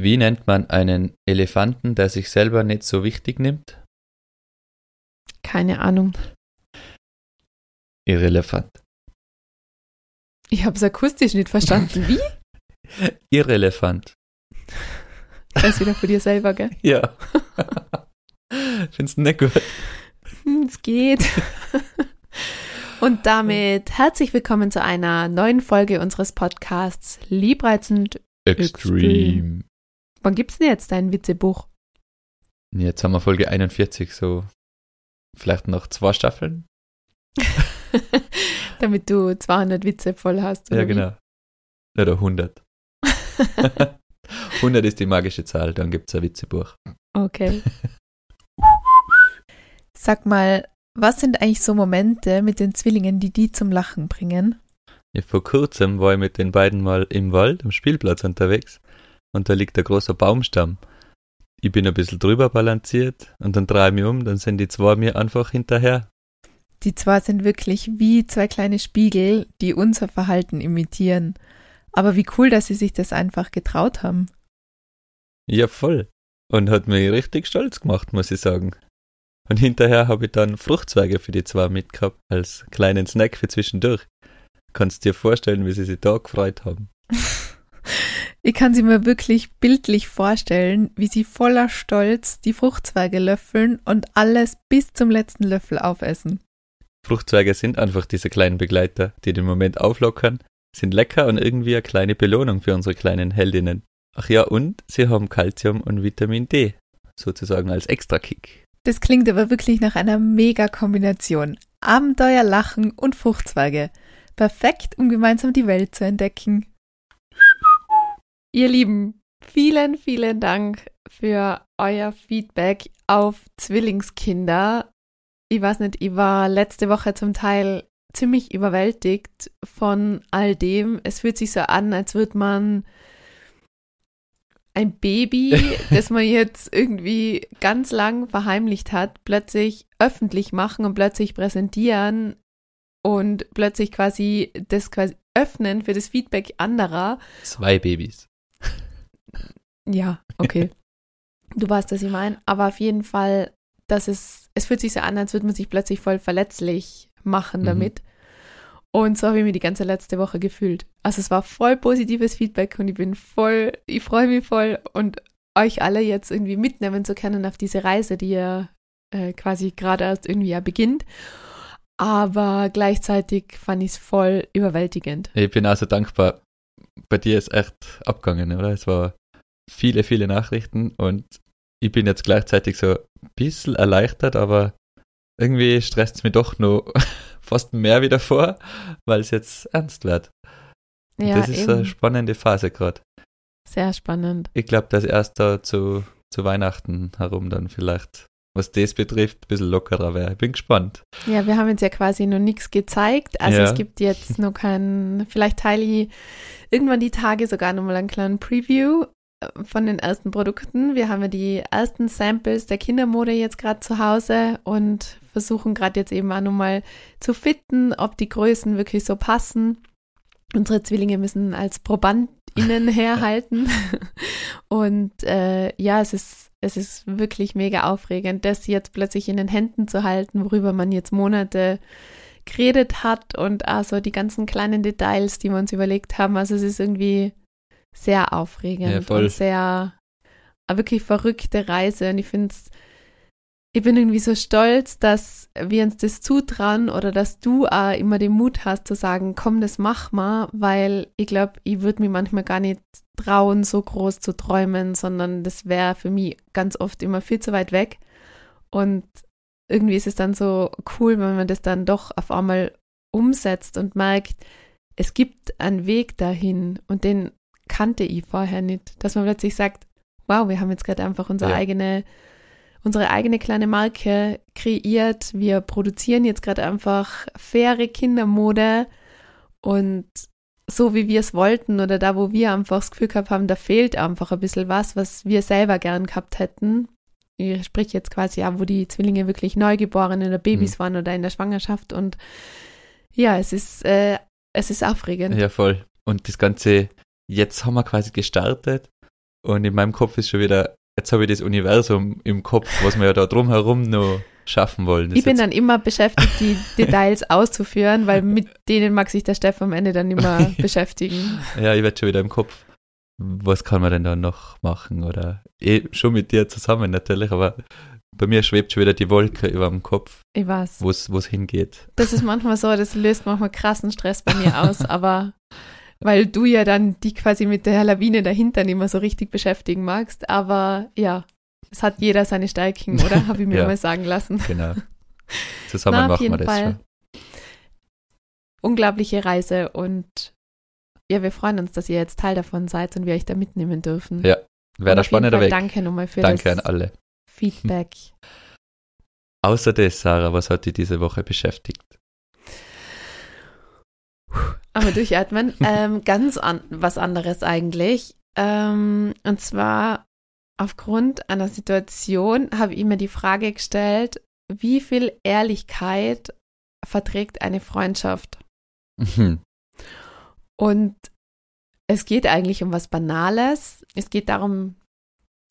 Wie nennt man einen Elefanten, der sich selber nicht so wichtig nimmt? Keine Ahnung. Irrelevant. Ich habe es akustisch nicht verstanden. Wie? Irrelevant. Das ist wieder für dir selber, gell? Ja. Findest du nicht gut? Hm, Es geht. Und damit herzlich willkommen zu einer neuen Folge unseres Podcasts Liebreizend. Extreme. Wann gibt's denn jetzt dein Witzebuch? Jetzt haben wir Folge 41, so vielleicht noch zwei Staffeln? Damit du 200 Witze voll hast. Ja, genau. Oder 100. 100 ist die magische Zahl, dann gibt es ein Witzebuch. Wie? Okay. Sag mal, was sind eigentlich so Momente mit den Zwillingen, die die zum Lachen bringen? Ja, vor kurzem war ich mit den beiden mal im Wald am Spielplatz unterwegs und da liegt ein großer Baumstamm. Ich bin ein bisschen drüber balanciert und dann drehe ich mich um, dann sind die zwei mir einfach hinterher. Die zwei sind wirklich wie zwei kleine Spiegel, die unser Verhalten imitieren. Aber wie cool, dass sie sich das einfach getraut haben. Ja, voll. Und hat mich richtig stolz gemacht, muss ich sagen. Und hinterher habe ich dann Fruchtzweige für die zwei mitgehabt, als kleinen Snack für zwischendurch. Kannst dir vorstellen, wie sie sich da gefreut haben. Ich kann sie mir wirklich bildlich vorstellen, wie sie voller Stolz die Fruchtzweige löffeln und alles bis zum letzten Löffel aufessen. Fruchtzweige sind einfach diese kleinen Begleiter, die den Moment auflockern, sind lecker und irgendwie eine kleine Belohnung für unsere kleinen Heldinnen. Ach ja, und sie haben Kalzium und Vitamin D, sozusagen als Extrakick. Das klingt aber wirklich nach einer Mega-Kombination. Abenteuer, Lachen und Fruchtzweige. Perfekt, um gemeinsam die Welt zu entdecken. Ihr Lieben, vielen, vielen Dank für euer Feedback auf Zwillingskinder. Ich weiß nicht, ich war letzte Woche zum Teil ziemlich überwältigt von all dem. Es fühlt sich so an, als würde man ein Baby, das man jetzt irgendwie ganz lang verheimlicht hat, plötzlich öffentlich machen und plötzlich präsentieren und plötzlich quasi das quasi öffnen für das Feedback anderer. Zwei Babys. Ja, okay. Du weißt, was ich meine. Aber auf jeden Fall, dass es, es fühlt sich so an, als würde man sich plötzlich voll verletzlich machen Mhm. damit. Und so habe ich mir die ganze letzte Woche gefühlt. Also es war voll positives Feedback und ich bin voll, ich freue mich voll und euch alle jetzt irgendwie mitnehmen zu können auf diese Reise, die ja äh, quasi gerade erst irgendwie ja beginnt. Aber gleichzeitig fand ich es voll überwältigend. Ich bin also dankbar. Bei dir ist echt abgegangen, oder? Es war viele, viele Nachrichten und ich bin jetzt gleichzeitig so ein bisschen erleichtert, aber irgendwie stresst es mich doch noch fast mehr wieder vor, weil es jetzt ernst wird. Ja, das ist eine eben. spannende Phase gerade. Sehr spannend. Ich glaube, dass erst da zu, zu Weihnachten herum dann vielleicht, was das betrifft, ein bisschen lockerer wäre. Ich bin gespannt. Ja, wir haben jetzt ja quasi noch nichts gezeigt. Also Ja. es gibt jetzt noch keinen, vielleicht teile ich irgendwann die Tage sogar nochmal einen kleinen Preview von den ersten Produkten. Wir haben ja die ersten Samples der Kindermode jetzt gerade zu Hause und versuchen gerade jetzt eben auch nochmal zu fitten, ob die Größen wirklich so passen. Unsere Zwillinge müssen als ProbandInnen herhalten. Und äh, ja, es ist, es ist wirklich mega aufregend, das jetzt plötzlich in den Händen zu halten, worüber man jetzt Monate geredet hat und also die ganzen kleinen Details, die wir uns überlegt haben. Also es ist irgendwie sehr aufregend Ja, und sehr eine wirklich verrückte Reise. Und ich finde es, ich bin irgendwie so stolz, dass wir uns das zutrauen oder dass du auch immer den Mut hast zu sagen, komm, das mach mal, weil ich glaube, ich würde mir manchmal gar nicht trauen, so groß zu träumen, sondern das wäre für mich ganz oft immer viel zu weit weg. Und irgendwie ist es dann so cool, wenn man das dann doch auf einmal umsetzt und merkt, es gibt einen Weg dahin und den kannte ich vorher nicht. Dass man plötzlich sagt, wow, wir haben jetzt gerade einfach unsere Ja. eigene, unsere eigene kleine Marke kreiert. Wir produzieren jetzt gerade einfach faire Kindermode und so wie wir es wollten oder da, wo wir einfach das Gefühl gehabt haben, da fehlt einfach ein bisschen was, was wir selber gern gehabt hätten. Ich spreche jetzt quasi ja, wo die Zwillinge wirklich neugeboren oder Babys Mhm. waren oder in der Schwangerschaft und ja, es ist, äh, es ist aufregend. Ja, voll. Und das Ganze, jetzt haben wir quasi gestartet Und in meinem Kopf ist schon wieder, jetzt habe ich das Universum im Kopf, was wir ja da drumherum noch schaffen wollen. Ich bin dann immer beschäftigt, die Details auszuführen, weil mit denen mag sich der Steff am Ende dann immer beschäftigen. Ja, ich werde schon wieder im Kopf, was kann man denn da noch machen? Oder eh, schon mit dir zusammen natürlich, aber bei mir schwebt schon wieder die Wolke über dem Kopf, Ich weiß. wo es hingeht. Das ist manchmal so, das löst manchmal krassen Stress bei mir aus, aber weil du ja dann die quasi mit der Lawine dahinter nicht mehr so richtig beschäftigen magst. Aber ja, es hat jeder seine Stärken, oder? Habe ich mir Ja. mal sagen lassen. Genau. Zusammen Na, machen wir das Fall. schon. Unglaubliche Reise und ja, wir freuen uns, dass ihr jetzt Teil davon seid und wir euch da mitnehmen dürfen. Ja, Wäre der Fall Weg. Danke nochmal für Danke an das alle. Feedback. Außer das, Sarah, was hat dich diese Woche beschäftigt? Aber durchatmen. ähm, ganz an, was anderes eigentlich. Ähm, und zwar aufgrund einer Situation habe ich mir die Frage gestellt, wie viel Ehrlichkeit verträgt eine Freundschaft? Mhm. Und es geht eigentlich um was Banales. Es geht darum,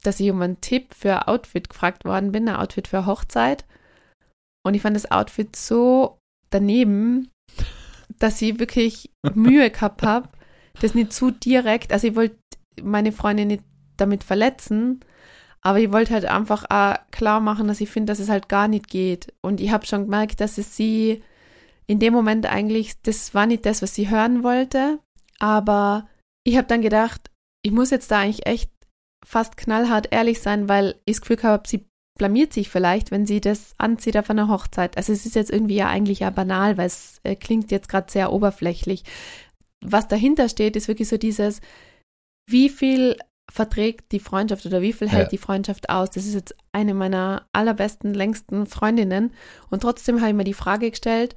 dass ich um einen Tipp für Outfit gefragt worden bin, ein Outfit für Hochzeit. Und ich fand das Outfit so daneben, dass ich wirklich Mühe gehabt habe, das nicht zu direkt, also ich wollte meine Freundin nicht damit verletzen, aber ich wollte halt einfach auch klar machen, dass ich finde, dass es halt gar nicht geht. Und ich habe schon gemerkt, dass es sie in dem Moment eigentlich, das war nicht das, was sie hören wollte, aber ich habe dann gedacht, ich muss jetzt da eigentlich echt fast knallhart ehrlich sein, weil ich das Gefühl habe, sie blamiert sich vielleicht, wenn sie das anzieht auf einer Hochzeit. Also es ist jetzt irgendwie ja eigentlich ja banal, weil es äh, klingt jetzt gerade sehr oberflächlich. Was dahinter steht, ist wirklich so dieses, wie viel verträgt die Freundschaft oder wie viel hält Ja. die Freundschaft aus? Das ist jetzt eine meiner allerbesten, längsten Freundinnen. Und trotzdem habe ich mir die Frage gestellt,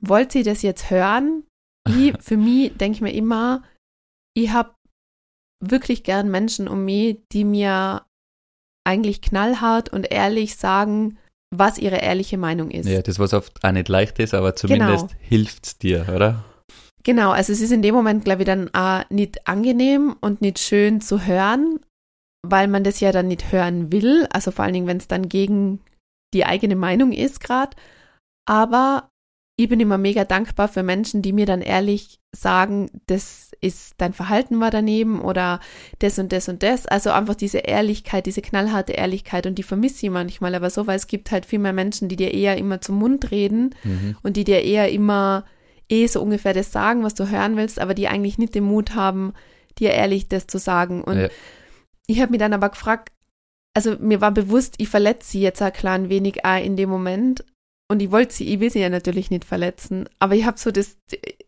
wollt sie das jetzt hören? Ich, für mich denke ich mir immer, ich habe wirklich gern Menschen um mich, die mir eigentlich knallhart und ehrlich sagen, was ihre ehrliche Meinung ist. Ja, das was oft auch nicht leicht ist, aber zumindest hilft's dir, oder? Genau, also es ist in dem Moment, glaube ich, dann auch nicht angenehm und nicht schön zu hören, weil man das ja dann nicht hören will, also vor allen Dingen, wenn es dann gegen die eigene Meinung ist gerade. Aber ich bin immer mega dankbar für Menschen, die mir dann ehrlich sagen, das ist dein Verhalten war daneben oder das und das und das. Also einfach diese Ehrlichkeit, diese knallharte Ehrlichkeit und die vermisse ich manchmal aber so, weil es gibt halt viel mehr Menschen, die dir eher immer zum Mund reden Mhm. und die dir eher immer eh so ungefähr das sagen, was du hören willst, aber die eigentlich nicht den Mut haben, dir ehrlich das zu sagen. Und Ja. ich habe mich dann aber gefragt, also mir war bewusst, ich verletze sie jetzt ein klein wenig auch in dem Moment. Und ich wollte sie, ich will sie ja natürlich nicht verletzen, aber ich habe so das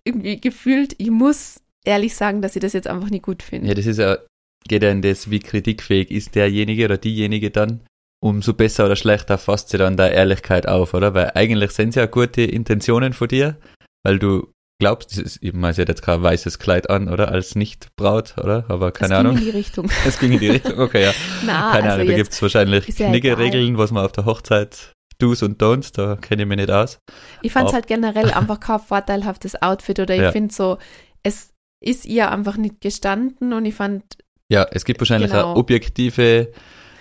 irgendwie gefühlt, ich muss ehrlich sagen, dass ich das jetzt einfach nicht gut finde. Ja, das ist ja, geht ja in das, wie kritikfähig ist derjenige oder diejenige dann, umso besser oder schlechter fasst sie dann da Ehrlichkeit auf, oder? Weil eigentlich sind es ja gute Intentionen von dir, weil du glaubst, ist, ich meine, sie hat jetzt kein weißes Kleid an, oder? Als Nicht-Braut, oder? Aber keine Ahnung. ging in die Richtung. Es ging in die Richtung, okay, ja. Na, Keine also Ahnung, da jetzt, gibt es wahrscheinlich ja Knigge-Regeln, was man auf der Hochzeit Do's und Don'ts, da kenne ich mich nicht aus. Ich fand es halt generell einfach kein vorteilhaftes Outfit oder ich Ja. finde so, es ist ihr einfach nicht gestanden und ich fand, Ja, es gibt wahrscheinlich Genau. eine objektive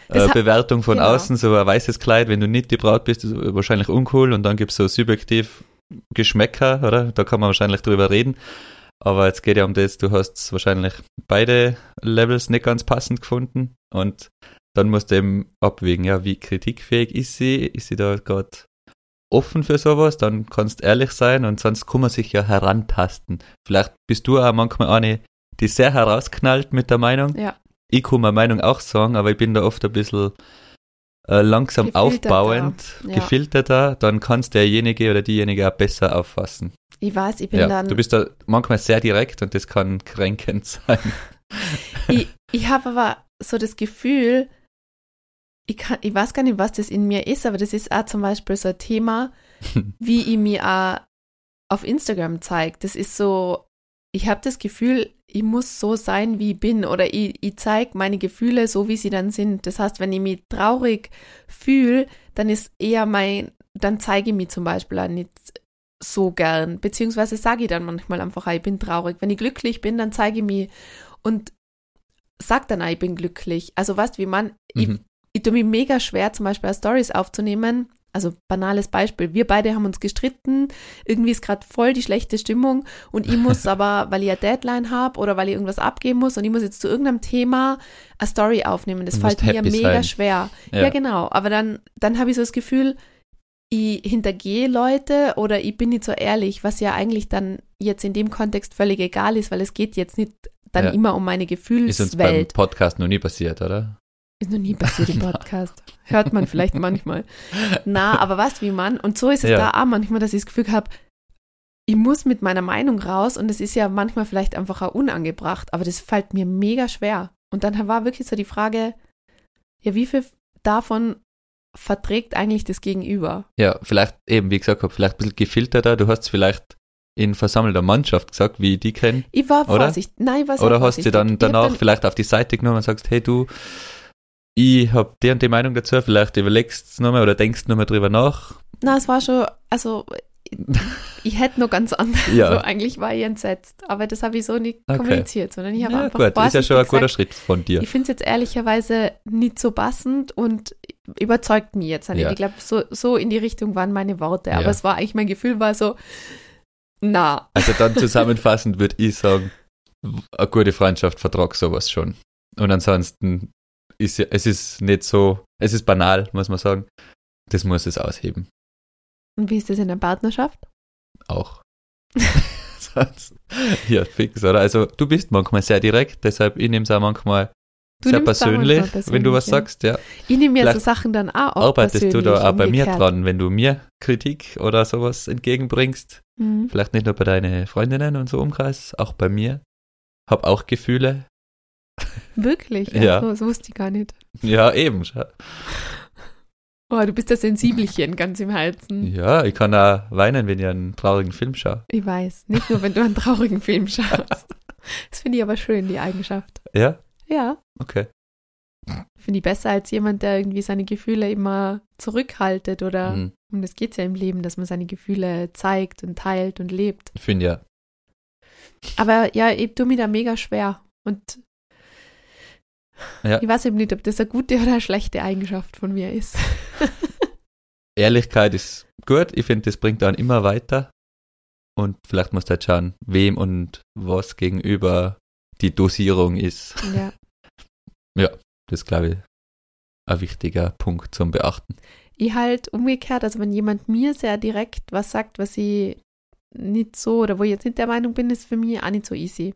äh, Bewertung von genau. außen, so ein weißes Kleid, wenn du nicht die Braut bist, ist wahrscheinlich uncool und dann gibt es so subjektiv Geschmäcker, oder? Da kann man wahrscheinlich drüber reden. Aber jetzt geht ja um das, du hast wahrscheinlich beide Levels nicht ganz passend gefunden und dann musst du eben abwägen, ja, wie kritikfähig ist sie? Ist sie da gerade offen für sowas? Dann kannst du ehrlich sein und sonst kann man sich ja herantasten. Vielleicht bist du auch manchmal eine, die sehr herausknallt mit der Meinung. ja, Ich kann meine Meinung auch sagen, aber ich bin da oft ein bisschen äh, langsam Gefilterter, aufbauend, ja. gefilterter, dann kannst derjenige oder diejenige auch besser auffassen. ich weiß, ich bin Ja, dann, du bist da manchmal sehr direkt und das kann kränkend sein. ich, ich habe aber so das Gefühl, ich, kann, ich weiß gar nicht, was das in mir ist, aber das ist auch zum Beispiel so ein Thema, wie ich mir auch auf Instagram zeige. Das ist so, ich habe das Gefühl, ich muss so sein, wie ich bin oder ich, ich zeige meine Gefühle so, wie sie dann sind. Das heißt, wenn ich mich traurig fühle, dann ist eher mein, dann zeige ich mich zum Beispiel auch nicht so gern, beziehungsweise sage ich dann manchmal einfach, ich bin traurig. Wenn ich glücklich bin, dann zeige ich mich und sag dann, ich bin glücklich. Also weißt wie man, Mhm. ich tue mir mega schwer, zum Beispiel Stories aufzunehmen. Also banales Beispiel, wir beide haben uns gestritten, irgendwie ist gerade voll die schlechte Stimmung und ich muss aber, weil ich eine Deadline habe oder weil ich irgendwas abgeben muss und ich muss jetzt zu irgendeinem Thema eine Story aufnehmen. Das Du fällt mir mega sein. schwer. Ja. Ja, genau. Aber dann, dann habe ich so das Gefühl, ich hintergehe Leute oder ich bin nicht so ehrlich, was ja eigentlich dann jetzt in dem Kontext völlig egal ist, weil es geht jetzt nicht dann Ja. immer um meine Ist uns beim Gefühlswelt. Podcast noch nie passiert, oder? Ist noch nie passiert im Podcast. Hört man vielleicht manchmal. Na, aber was wie man. Und so ist es Ja. da auch manchmal, dass ich das Gefühl habe, ich muss mit meiner Meinung raus und es ist ja manchmal vielleicht einfach auch unangebracht, aber das fällt mir mega schwer. Und dann war wirklich so die Frage, ja, wie viel davon verträgt eigentlich das Gegenüber? Ja, vielleicht eben, wie gesagt habe, vielleicht ein bisschen gefilterter. Du hast vielleicht in versammelter Mannschaft gesagt, wie ich die kenne. Ich war Oder? vorsichtig. Nein, ich war Oder hast du dann danach dann, vielleicht auf die Seite genommen und sagst, hey du, ich habe die und die Meinung dazu, vielleicht überlegst du nochmal oder denkst nochmal drüber nach. Na, es war schon, also ich, hätte noch ganz anders. Ja. So, eigentlich war ich entsetzt. Aber das habe ich so nicht Okay. kommuniziert, sondern ich habe Ja, einfach gut, ist ja schon ein guter gesagt, Schritt von dir. Ich finde es jetzt ehrlicherweise nicht so passend und überzeugt mich jetzt nicht. Ja. Ich glaube, so, so in die Richtung waren meine Worte. Aber Ja. es war eigentlich, mein Gefühl war so, na, Also dann zusammenfassend würde ich sagen, eine gute Freundschaft vertragt sowas schon. Und ansonsten ist ja, es ist nicht so, es ist banal, muss man sagen. Das muss es ausheben. und wie ist das in der Partnerschaft? Auch. Sonst, ja, fix, oder? Also du bist manchmal sehr direkt, deshalb ich nehme es auch manchmal Du sehr manchmal persönlich, wenn du persönlich, was ja. sagst, ja. Ich nehme mir so Vielleicht Sachen dann auch oft Arbeitest du da persönlich, auch bei mir dran, wenn du mir Kritik oder sowas entgegenbringst? Mhm. Vielleicht nicht nur bei deinen Freundinnen und so Umkreis, auch bei mir. Hab auch Gefühle. Wirklich? Ja, Ja. So, das wusste ich gar nicht. Ja, eben. Oh, du bist das Sensibelchen ganz im Herzen. Ja, ich kann auch weinen, wenn ich einen traurigen Film schaue. Ich weiß, nicht nur, wenn du einen traurigen Film schaust. Das finde ich aber schön, die Eigenschaft. Ja? Ja, Okay. finde ich besser als jemand, der irgendwie seine Gefühle immer zurückhaltet oder Hm, um das geht es ja im Leben, dass man seine Gefühle zeigt und teilt und lebt. Ich finde ja. Aber ja, ich tue mir da mega schwer und Ja. ich weiß eben nicht, ob das eine gute oder eine schlechte Eigenschaft von mir ist. Ehrlichkeit ist gut. Ich finde, das bringt dann immer weiter. Und vielleicht musst du halt schauen, wem und was gegenüber die Dosierung ist. ja. Das glaube ich ein wichtiger Punkt zum Beachten. Ich halt umgekehrt, also wenn jemand mir sehr direkt was sagt, was ich nicht so oder wo ich jetzt nicht der Meinung bin, ist für mich auch nicht so easy.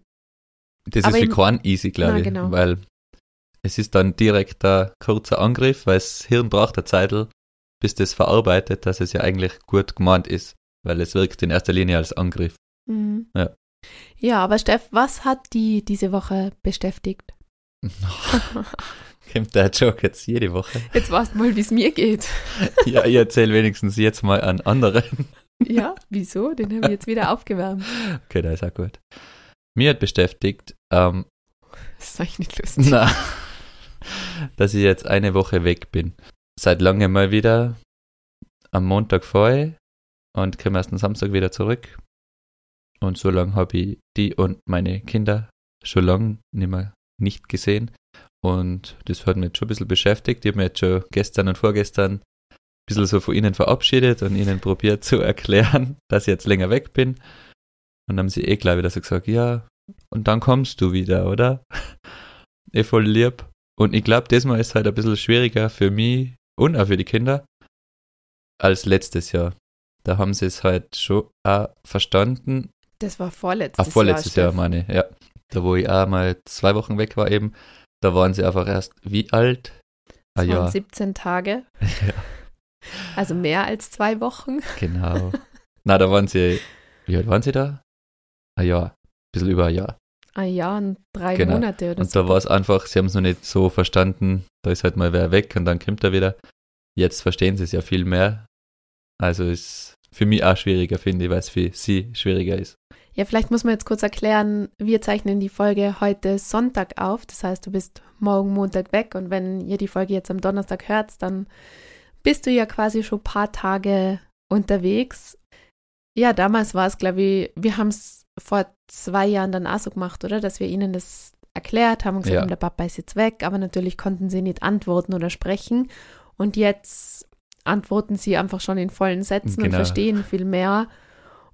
Das Aber ist für keinen easy, glaube ich. genau. Weil es ist dann direkt ein kurzer Angriff, weil das Hirn braucht eine Zeit, bis das verarbeitet, dass es ja eigentlich gut gemeint ist. Weil es wirkt in erster Linie als Angriff. Mhm. Ja. Ja, aber Steff, was hat die diese Woche beschäftigt? Kommt der Joke jetzt jede Woche? Jetzt weißt du mal, wie es mir geht. ja, ich erzähle wenigstens jetzt mal an anderen. Ja, wieso? Den habe ich jetzt wieder aufgewärmt. Okay, da ist auch gut. Mir hat beschäftigt, ähm, Das ist eigentlich nicht lustig. na, dass ich jetzt eine Woche weg bin. Seit langem mal wieder am Montag vorher und komme erst am Samstag wieder zurück. Und so lange habe ich die und meine Kinder schon lange nicht mehr nicht gesehen. Und das hat mich schon ein bisschen beschäftigt. Ich habe mich jetzt schon gestern und vorgestern ein bisschen so von ihnen verabschiedet und ihnen probiert zu erklären, dass ich jetzt länger weg bin. Und dann haben sie eh gleich wieder so gesagt, ja, und dann kommst du wieder, oder? eh voll lieb. Und ich glaube, diesmal ist halt ein bisschen schwieriger für mich und auch für die Kinder als letztes Jahr. Da haben sie es halt schon auch verstanden. Das war vorletztes Ach, vorletztes Jahr. Jahr, Steff. meine ich, ja. Da, wo ich auch mal zwei Wochen weg war eben, da waren sie einfach erst wie alt? Ah Das waren ja, 17 Tage, ja, also mehr als zwei Wochen. genau. Na, da waren sie, wie alt waren sie da? Ah ja, ein bisschen über ein Jahr. Ein Jahr und drei Genau. Monate oder Und so. da war es einfach, sie haben es noch nicht so verstanden, da ist halt mal wer weg und dann kommt er wieder. Jetzt verstehen sie es ja viel mehr. Also ist für mich auch schwieriger, finde ich, weil es für sie schwieriger ist. Ja, vielleicht muss man jetzt kurz erklären, wir zeichnen die Folge heute Sonntag auf. Das heißt, du bist morgen Montag weg und wenn ihr die Folge jetzt am Donnerstag hört, dann bist du ja quasi schon ein paar Tage unterwegs. Ja, damals war es, glaube ich, wir haben es vor zwei Jahren dann auch so gemacht, oder? Dass wir ihnen das erklärt, haben gesagt, Ja. der Papa ist jetzt weg, aber natürlich konnten sie nicht antworten oder sprechen. Und jetzt antworten sie einfach schon in vollen Sätzen und Genau. verstehen viel mehr.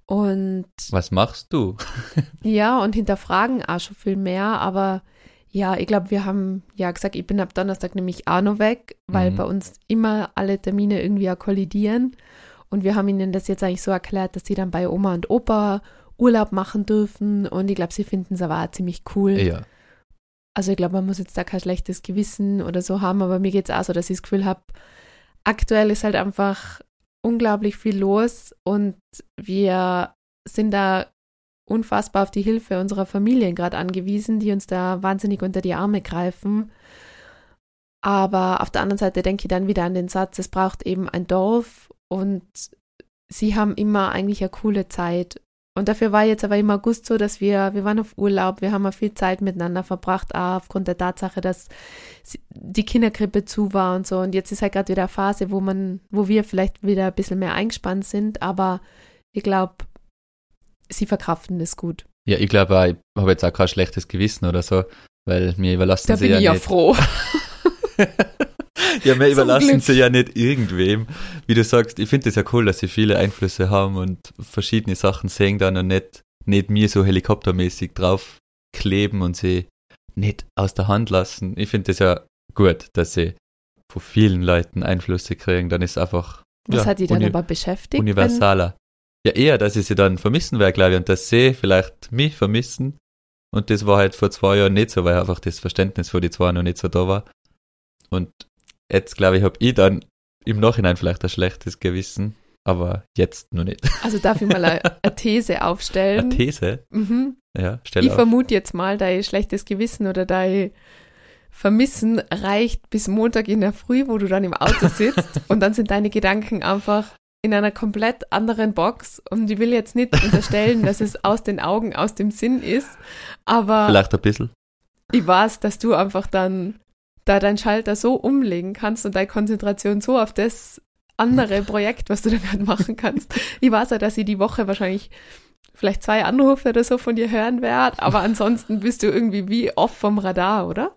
Und Was machst du? ja, und hinterfragen auch schon viel mehr, aber ja, ich glaube, wir haben ja gesagt, ich bin ab Donnerstag nämlich auch noch weg, weil Mhm. bei uns immer alle Termine irgendwie auch kollidieren. Und wir haben ihnen das jetzt eigentlich so erklärt, dass sie dann bei Oma und Opa Urlaub machen dürfen. Und ich glaube, sie finden es aber auch ziemlich cool. Ja. Also ich glaube, man muss jetzt da kein schlechtes Gewissen oder so haben, aber mir geht es auch so, dass ich das Gefühl habe, aktuell ist halt einfach unglaublich viel los und wir sind da unfassbar auf die Hilfe unserer Familien gerade angewiesen, die uns da wahnsinnig unter die Arme greifen. Aber auf der anderen Seite denke ich dann wieder an den Satz, es braucht eben ein Dorf und sie haben immer eigentlich eine coole Zeit. Und dafür war jetzt aber im August so, dass wir, wir waren auf Urlaub, wir haben auch viel Zeit miteinander verbracht, auch aufgrund der Tatsache, dass die Kinderkrippe zu war und so. Und jetzt ist halt gerade wieder eine Phase, wo man, wo wir vielleicht wieder ein bisschen mehr eingespannt sind, aber ich glaube, sie verkraften das gut. Ja, ich glaube, ich habe jetzt auch kein schlechtes Gewissen oder so, weil mir überlassen Da sie bin ja ich ja nicht. froh. ja, mir Zum überlassen sie ja nicht irgendwem. Wie du sagst, ich finde es ja cool, dass sie viele Einflüsse haben und verschiedene Sachen sehen dann und nicht, nicht mir so helikoptermäßig drauf kleben und sie nicht aus der Hand lassen. Ich finde es ja gut, dass sie von vielen Leuten Einflüsse kriegen. Dann ist einfach Was ja, hat die dann aber beschäftigt? universaler. Ja, eher, dass ich sie dann vermissen werde, glaube ich, und dass sie vielleicht mich vermissen. Und das war halt vor zwei Jahren nicht so, weil einfach das Verständnis für die zwei noch nicht so da war. Und jetzt, glaube ich, habe ich dann im Nachhinein vielleicht ein schlechtes Gewissen, aber jetzt noch nicht. Also darf ich mal eine, eine These aufstellen? Eine These? Mhm. Ja, stell Ich auf. vermute jetzt mal, dein schlechtes Gewissen oder dein Vermissen reicht bis Montag in der Früh, wo du dann im Auto sitzt und dann sind deine Gedanken einfach in einer komplett anderen Box und ich will jetzt nicht unterstellen, dass es aus den Augen, aus dem Sinn ist, aber Vielleicht ein bisschen. ich weiß, dass du einfach dann da deinen Schalter so umlegen kannst und deine Konzentration so auf das andere Projekt, was du dann gerade machen kannst. Ich weiß ja, dass ich die Woche wahrscheinlich vielleicht zwei Anrufe oder so von dir hören werde, aber ansonsten bist du irgendwie wie off vom Radar, oder?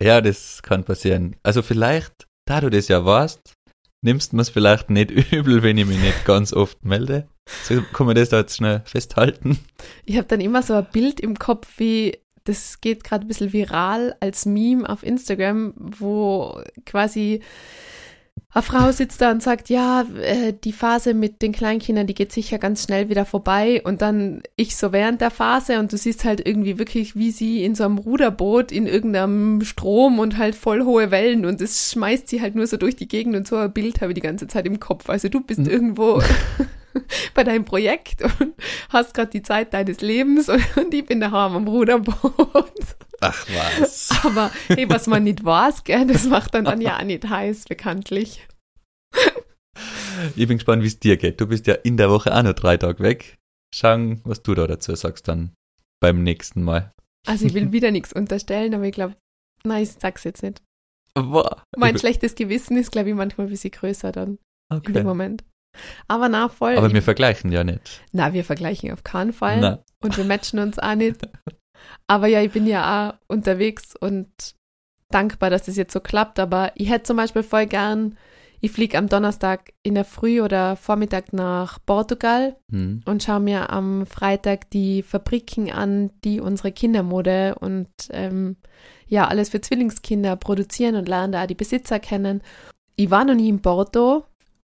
Ja, das kann passieren. Also vielleicht, da du das ja weißt, nimmst du es vielleicht nicht übel, wenn ich mich nicht ganz oft melde. So kann man das da jetzt schnell festhalten. Ich habe dann immer so ein Bild im Kopf, wie das geht gerade ein bisschen viral als Meme auf Instagram, wo quasi eine Frau sitzt da und sagt, ja, äh, die Phase mit den Kleinkindern, die geht sicher ganz schnell wieder vorbei. Und dann ich so während der Phase und du siehst halt irgendwie wirklich, wie sie in so einem Ruderboot in irgendeinem Strom und halt voll hohe Wellen und es schmeißt sie halt nur so durch die Gegend und so ein Bild habe ich die ganze Zeit im Kopf. Also du bist Mhm. irgendwo bei deinem Projekt und hast gerade die Zeit deines Lebens und, und ich bin daheim am Ruderboot. Ach was. Aber hey, was man nicht weiß, gell, das macht dann, dann ja auch nicht heiß, bekanntlich. Ich bin gespannt, wie es dir geht. Du bist ja in der Woche auch noch drei Tage weg. Schauen, was du da dazu sagst dann beim nächsten Mal. Also ich will wieder nichts unterstellen, aber ich glaube, nein, ich sag's jetzt nicht. Boah. Mein schlechtes Gewissen ist, glaube ich, manchmal ein bisschen größer dann okay. Moment. Aber na, voll. Aber wir vergleichen ja nicht. na, wir vergleichen auf keinen Fall. Na, und wir matchen uns auch nicht. Aber ja, ich bin ja auch unterwegs und dankbar, dass das jetzt so klappt. Aber ich hätte zum Beispiel voll gern, ich fliege am Donnerstag in der Früh oder Vormittag nach Portugal hm. und schaue mir am Freitag die Fabriken an, die unsere Kindermode und ähm, ja, alles für Zwillingskinder produzieren und lerne da auch die Besitzer kennen. Ich war noch nie in Porto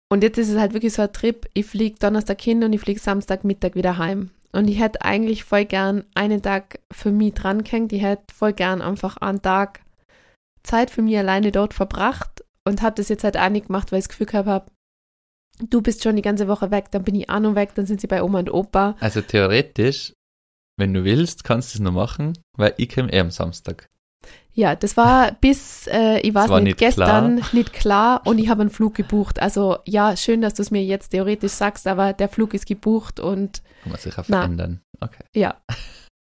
und jetzt ist es halt wirklich so ein Trip. Ich fliege Donnerstag hin und ich fliege Samstagmittag wieder heim. Und ich hätte eigentlich voll gern einen Tag für mich dran gehängt. Ich hätte voll gern einfach einen Tag Zeit für mich alleine dort verbracht und habe das jetzt halt auch nicht gemacht, weil ich das Gefühl gehabt habe, du bist schon die ganze Woche weg, dann bin ich auch noch weg, dann sind sie bei Oma und Opa. Also theoretisch, wenn du willst, kannst du es noch machen, weil ich komme eh am Samstag. Ja, das war bis, äh, ich weiß war nicht, nicht gestern nicht klar und ich habe einen Flug gebucht. Also ja, schön, dass du es mir jetzt theoretisch sagst, aber der Flug ist gebucht und Kann man sich auch verändern. Okay. ja,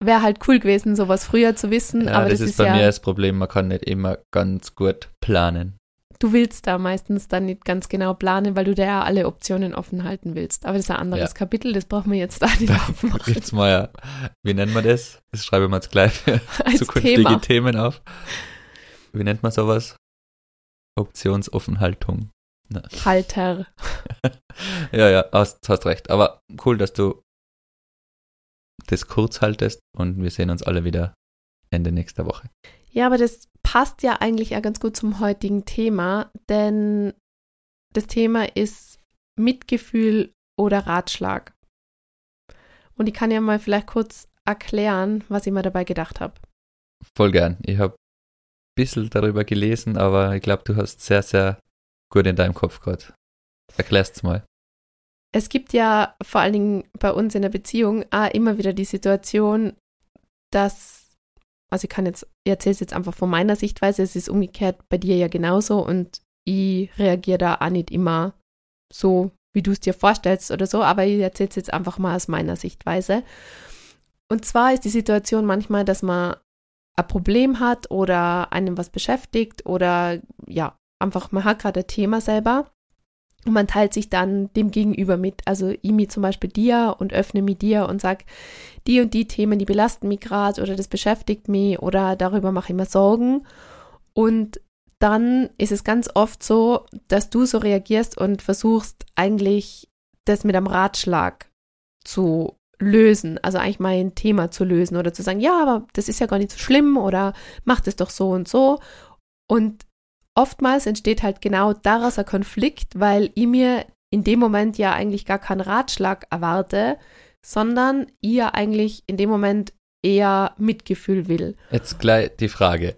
wäre halt cool gewesen, sowas früher zu wissen, Ja, aber das, das, ist ist bei ja, mir das Problem, man kann nicht immer ganz gut planen. Du willst da meistens dann nicht ganz genau planen, weil du da ja alle Optionen offen halten willst. Aber das ist ein anderes Ja. Kapitel, das brauchen wir jetzt da nicht aufmachen. Jetzt mal, ja, wie nennt man das? Das schreiben wir jetzt gleich für Als zukünftige Thema. Themen auf. Wie nennt man sowas? Optionsoffenhaltung. Halter. Ja, ja, hast, hast recht. Aber cool, dass du das kurz haltest und wir sehen uns alle wieder Ende nächster Woche. Ja, aber das passt ja eigentlich auch ganz gut zum heutigen Thema, denn das Thema ist Mitgefühl oder Ratschlag. Und ich kann ja mal vielleicht kurz erklären, was ich mir dabei gedacht habe. Voll gern. Ich habe ein bisschen darüber gelesen, aber ich glaube, du hast sehr, sehr gut in deinem Kopf gerade. Erklär's mal. Es gibt ja vor allen Dingen bei uns in der Beziehung auch immer wieder die Situation, dass, also ich kann jetzt, erzähle es jetzt einfach von meiner Sichtweise, es ist umgekehrt bei dir ja genauso und ich reagiere da auch nicht immer so, wie du es dir vorstellst oder so, aber ich erzähle es jetzt einfach mal aus meiner Sichtweise. Und zwar ist die Situation manchmal, dass man ein Problem hat oder einem was beschäftigt oder ja, einfach man hat gerade ein Thema selber und man teilt sich dann dem Gegenüber mit. Also ich mir zum Beispiel dir und öffne mir dir und sag, die und die Themen, die belasten mich gerade oder das beschäftigt mich oder darüber mache ich mir Sorgen. Und dann ist es ganz oft so, dass du so reagierst und versuchst eigentlich das mit einem Ratschlag zu lösen, also eigentlich mal ein Thema zu lösen oder zu sagen, ja, aber das ist ja gar nicht so schlimm oder mach das doch so und so. Und oftmals entsteht halt genau daraus ein Konflikt, weil ich mir in dem Moment ja eigentlich gar keinen Ratschlag erwarte, sondern ihr eigentlich in dem Moment eher Mitgefühl will. Jetzt gleich die Frage.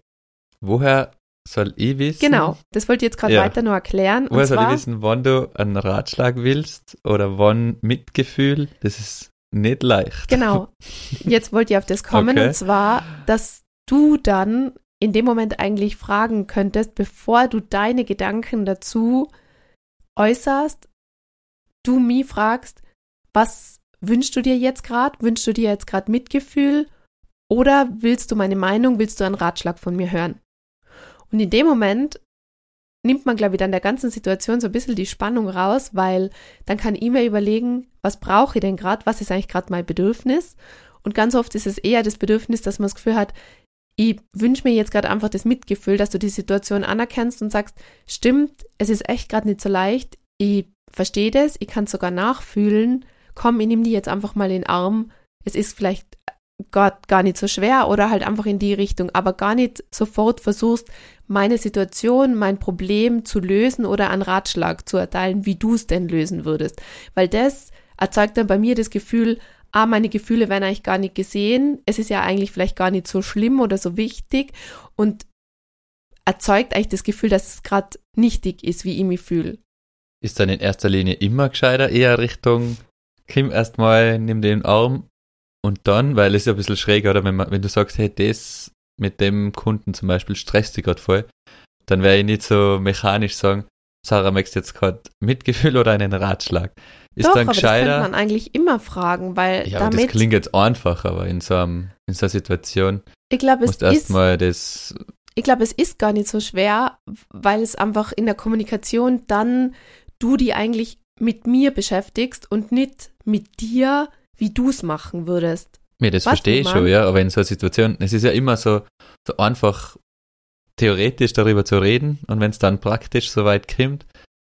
Woher soll ich wissen? Genau, das wollte ich jetzt gerade Ja. weiter nur erklären. Woher Und soll ich zwar, wissen, wann du einen Ratschlag willst oder wann Mitgefühl? Das ist nicht leicht. genau, jetzt wollte ich auf das kommen, Okay. und zwar, dass du dann in dem Moment eigentlich fragen könntest, bevor du deine Gedanken dazu äußerst, du mich fragst, was wünschst du dir jetzt gerade? Wünschst du dir jetzt gerade Mitgefühl? Oder willst du meine Meinung, willst du einen Ratschlag von mir hören? Und in dem Moment nimmt man, glaube ich, dann der ganzen Situation so ein bisschen die Spannung raus, weil dann kann ich mir überlegen, was brauche ich denn gerade, was ist eigentlich gerade mein Bedürfnis? Und ganz oft ist es eher das Bedürfnis, dass man das Gefühl hat, ich wünsche mir jetzt gerade einfach das Mitgefühl, dass du die Situation anerkennst und sagst, stimmt, es ist echt gerade nicht so leicht, ich verstehe das, ich kann es sogar nachfühlen, komm, ich nehme die jetzt einfach mal in den Arm, es ist vielleicht gar, gar nicht so schwer oder halt einfach in die Richtung, aber gar nicht sofort versuchst, meine Situation, mein Problem zu lösen oder einen Ratschlag zu erteilen, wie du es denn lösen würdest. Weil das erzeugt dann bei mir das Gefühl, ah, meine Gefühle werden eigentlich gar nicht gesehen, es ist ja eigentlich vielleicht gar nicht so schlimm oder so wichtig und erzeugt eigentlich das Gefühl, dass es gerade nichtig ist, wie ich mich fühle. Ist dann in erster Linie immer gescheiter eher Richtung Kim erstmal, nimm den Arm und dann, weil es ja ein bisschen schräg, oder wenn, man, wenn du sagst, hey, das mit dem Kunden zum Beispiel stresst dich gerade voll, dann wäre ich nicht so mechanisch sagen, Sarah, möchtest du jetzt gerade Mitgefühl oder einen Ratschlag? Ist Doch, dann aber das könnte gescheiter? man eigentlich immer fragen, weil ja, aber das damit, klingt jetzt einfach, aber in so, einem, in so einer Situation ich glaube, es ist erstmal das, ich glaube, es ist gar nicht so schwer, weil es einfach in der Kommunikation dann du die eigentlich mit mir beschäftigst und nicht mit dir, wie du es machen würdest. mir das Was, verstehe ich schon, ja, aber in so einer Situation, es ist ja immer so, so einfach theoretisch darüber zu reden und wenn es dann praktisch so weit kommt,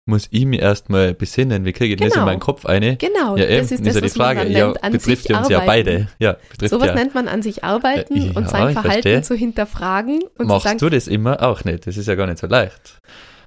muss ich mir erstmal besinnen, wie kriege ich das in Genau. meinen Kopf eine? Genau, Ja, eben, das ist ist das, ja die was man Frage. Ja, betrifft uns ja arbeiten. beide. Ja, betrifft Sowas ja. nennt man an sich arbeiten Äh, und ja, sein ich Verhalten verstehe. zu hinterfragen und Machst zu sagen, du das immer auch nicht? Das ist ja gar nicht so leicht.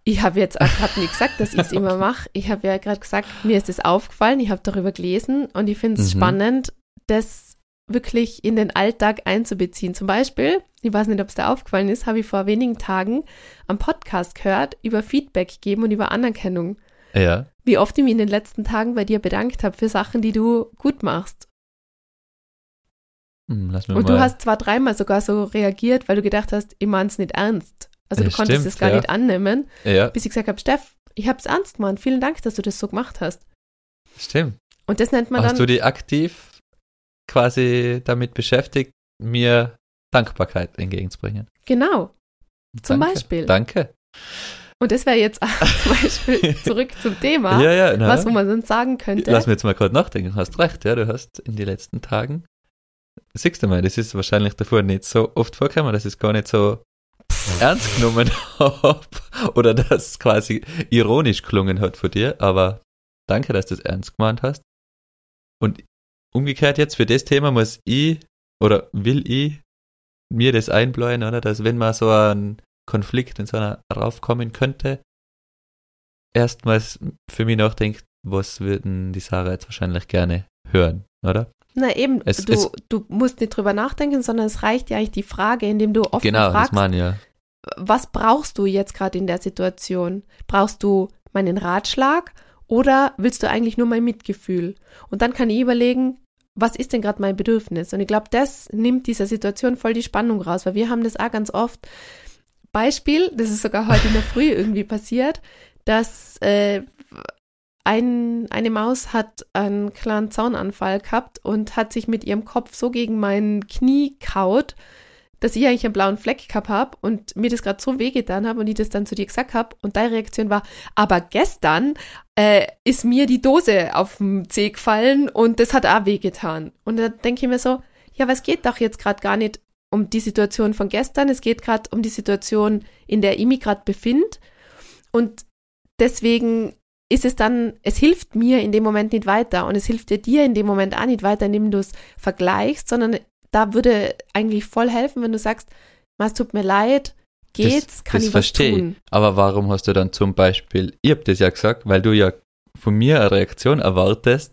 ich habe jetzt auch grad nicht gesagt, dass ich es immer mache. Ich habe ja gerade gesagt, mir ist es aufgefallen, ich habe darüber gelesen und ich finde es Mhm. spannend, das wirklich in den Alltag einzubeziehen. Zum Beispiel, ich weiß nicht, ob es da aufgefallen ist, habe ich vor wenigen Tagen am Podcast gehört über Feedback geben und über Anerkennung. Ja. Wie oft ich mich in den letzten Tagen bei dir bedankt habe für Sachen, die du gut machst. Hm, Und mal. du hast zwar dreimal sogar so reagiert, weil du gedacht hast, ich meine es nicht ernst. Also Ja, du konntest stimmt, es gar ja. nicht annehmen, ja, bis ich gesagt habe, Steff, ich habe es ernst gemeint. Vielen Dank, dass du das so gemacht hast. stimmt. Und das nennt man Hast dann du dich aktiv quasi damit beschäftigt, mir Dankbarkeit entgegenzubringen? genau. Zum Danke. Beispiel. Danke. Und das wäre jetzt zum Beispiel zurück zum Thema, ja, ja, na, was wo man sonst sagen könnte. Lass mir jetzt mal gerade nachdenken. Du hast recht, ja, du hast in den letzten Tagen, siehst du mal, das ist wahrscheinlich davor nicht so oft vorgekommen, dass ich es gar nicht so ernst genommen habe oder das quasi ironisch klungen hat von dir, aber danke, dass du es ernst gemeint hast. Und umgekehrt jetzt für das Thema muss ich oder will ich mir das einbläuen, oder? Dass wenn man so ein Konflikt in so einer raufkommen könnte, erstmals für mich nachdenkt, was würden die Sarah jetzt wahrscheinlich gerne hören, oder? Na eben, Es- du, es- du musst nicht drüber nachdenken, sondern es reicht ja eigentlich die Frage, indem du offen genau, das fragst, meine ja. was brauchst du jetzt gerade in der Situation? Brauchst du meinen Ratschlag oder willst du eigentlich nur mein Mitgefühl? Und dann kann ich überlegen, was ist denn gerade mein Bedürfnis? Und ich glaube, das nimmt dieser Situation voll die Spannung raus, weil wir haben das auch ganz oft. Beispiel, das ist sogar heute in der Früh irgendwie passiert, dass äh, ein, eine Maus hat einen kleinen Zaunanfall gehabt und hat sich mit ihrem Kopf so gegen mein Knie kaut, dass ich eigentlich einen blauen Fleck gehabt habe und mir das gerade so wehgetan habe und ich das dann zu dir gesagt habe und deine Reaktion war, aber gestern äh, ist mir die Dose auf dem Zeh gefallen und das hat auch wehgetan. Und da denke ich mir so, ja, es geht doch jetzt gerade gar nicht um die Situation von gestern, es geht gerade um die Situation, in der ich mich gerade befinde und deswegen ist es dann, es hilft mir in dem Moment nicht weiter und es hilft dir dir in dem Moment auch nicht weiter, indem du es vergleichst, sondern da würde eigentlich voll helfen, wenn du sagst, "Ma, es tut mir leid, geht's, kann das ich was verstehe ich. tun. Aber warum hast du dann zum Beispiel, ich hab das ja gesagt, weil du ja von mir eine Reaktion erwartest,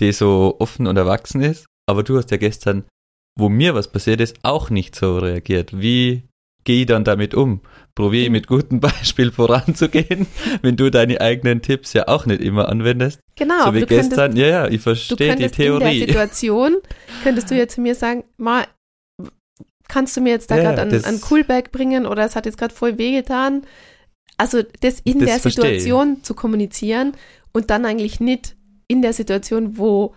die so offen und erwachsen ist, aber du hast ja gestern, wo mir was passiert ist, auch nicht so reagiert. Wie gehe ich dann damit um? Probiere mit gutem Beispiel voranzugehen, wenn du deine eigenen Tipps ja auch nicht immer anwendest. Genau, so aber wie du könntest, gestern, ja, ja, ich verstehe die könntest in der Theorie. Situation, könntest du jetzt zu mir sagen, Ma, kannst du mir jetzt da Ja, gerade einen, Coolback bringen oder es hat jetzt gerade voll wehgetan? Also das in Das der verstehe. Situation zu kommunizieren und dann eigentlich nicht in der Situation, wo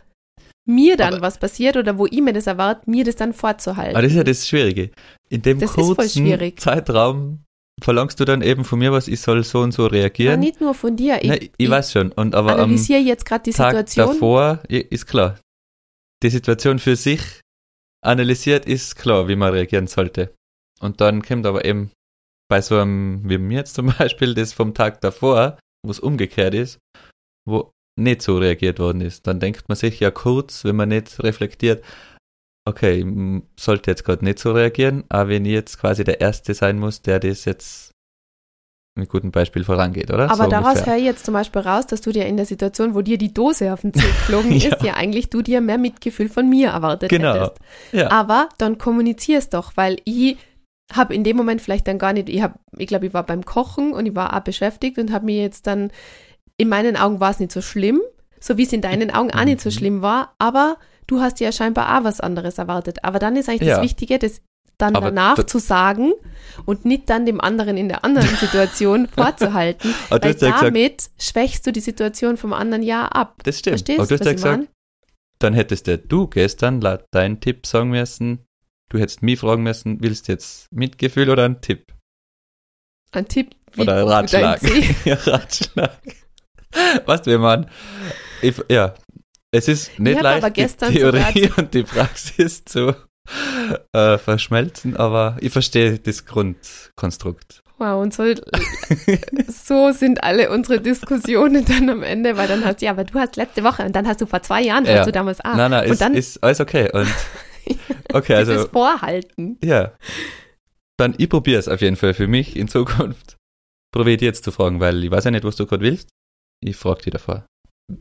mir dann Aber- was passiert oder wo ich mir das erwarte, mir das dann vorzuhalten. Aber das ist ja das Schwierige. In dem Das kurzen. Zeitraum verlangst du dann eben von mir was, ich soll so und so Ja, reagieren. nicht nur von dir. Ich, Nein, ich, ich weiß schon. Und aber analysiere jetzt gerade die Tag Situation. davor ist klar. Die Situation für sich analysiert ist klar, wie man reagieren sollte. Und dann kommt aber eben bei so einem, wie mir jetzt zum Beispiel, das vom Tag davor, wo es umgekehrt ist, wo nicht so reagiert worden ist. Dann denkt man sich ja kurz, wenn man nicht reflektiert, okay, m- sollte jetzt gerade nicht so reagieren, aber wenn ich jetzt quasi der Erste sein muss, der das jetzt mit gutem Beispiel vorangeht, oder? Aber so daraus ungefähr. höre ich jetzt zum Beispiel raus, dass du dir in der Situation, wo dir die Dose auf den Zeh geflogen Ja. ist, ja eigentlich du dir mehr Mitgefühl von mir erwartet Genau. hättest. Ja. Aber dann kommunizier's doch, weil ich habe in dem Moment vielleicht dann gar nicht, ich habe, ich glaube, ich war beim Kochen und ich war auch beschäftigt und habe mir jetzt dann, in meinen Augen war es nicht so schlimm, so wie es in deinen Augen auch nicht so Mhm. schlimm war, aber du hast ja scheinbar auch was anderes erwartet. Aber dann ist eigentlich Ja. das Wichtige, das dann Aber danach da- zu sagen und nicht dann dem anderen in der anderen Situation vorzuhalten, weil hast ja gesagt, damit schwächst du die Situation vom anderen ja ab. das stimmt. Verstehst Aber du hast was ja gesagt, meine? dann hättest ja du gestern laut deinem Tipp sagen müssen, du hättest mich fragen müssen, willst du jetzt Mitgefühl oder einen Tipp? Ein Tipp wie Oder einen dein Ratschlag. Ja, Ratschlag. Weißt du, wie man, ich, ja, es ist nicht leicht, die Theorie und die Praxis zu äh, verschmelzen, aber ich verstehe das Grundkonstrukt. Wow, und so, so sind alle unsere Diskussionen dann am Ende, weil dann hast du, ja, aber du hast letzte Woche und dann hast du vor zwei Jahren, Ja. hast du damals auch. nein, nein, Ah, und ist, dann ist alles okay. Und, okay, dieses also, Vorhalten. ja. Dann, ich probiere es auf jeden Fall für mich in Zukunft. Probiere jetzt zu fragen, weil ich weiß ja nicht, was du gerade willst. Ich frage dich davor.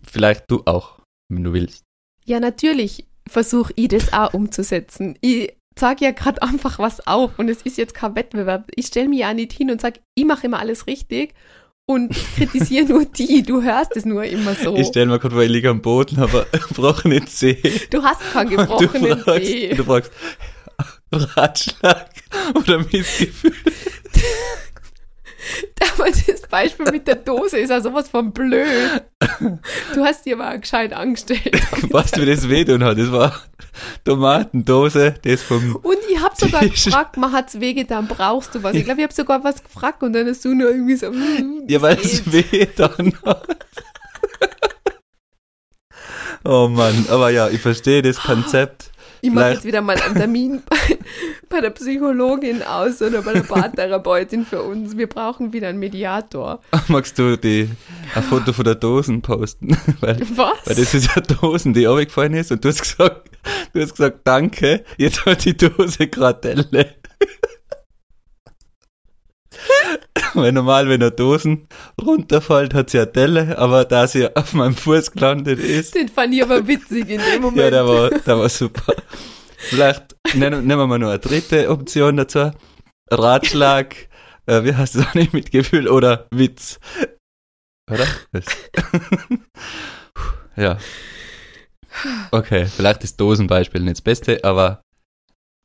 Vielleicht du auch, wenn du willst. Ja, natürlich versuche ich das auch umzusetzen. Ich sage ja gerade einfach was auf und es ist jetzt kein Wettbewerb. Ich stelle mich ja nicht hin und sage, ich mache immer alles richtig und kritisiere nur die. Du hörst es nur immer so. Ich stelle mir gerade vor, ich liege am Boden, aber gebrochene Zeh. Du hast keinen Du gebrochenen fragst, Zeh. du fragst Ratschlag oder Missgefühl. Aber das Beispiel mit der Dose ist ja sowas von blöd. Du hast dir mal gescheit angestellt. Weißt du, wie das wehtun hat? Das war Tomatendose, das vom Und ich habe sogar Die- gefragt, man hat's wehgetan, brauchst du was? Ich glaube, ich habe sogar was gefragt und dann hast du nur irgendwie so, mm, Ja, weil es geht. weh dann hat. Oh Mann, aber ja, ich verstehe das Konzept. Ich mache jetzt wieder mal einen Termin bei, bei der Psychologin aus oder bei der Paartherapeutin für uns. Wir brauchen wieder einen Mediator. Magst du die, ein Foto von der Dosen posten? weil, Was? weil das ist ja Dosen, die runtergefallen ist und du hast gesagt, du hast gesagt, danke, jetzt hat die Dose gerade. Weil normal, wenn eine Dosen runterfällt, hat sie eine Delle, aber da sie auf meinem Fuß gelandet ist, Den fand ich aber witzig in dem Moment. Ja, der war, der war super. Vielleicht nennen, nehmen wir noch eine dritte Option dazu. Ratschlag, äh, wie heißt das auch nicht mit Gefühl oder Witz? Oder? Ja. Okay, vielleicht ist Dosenbeispiel nicht das Beste, aber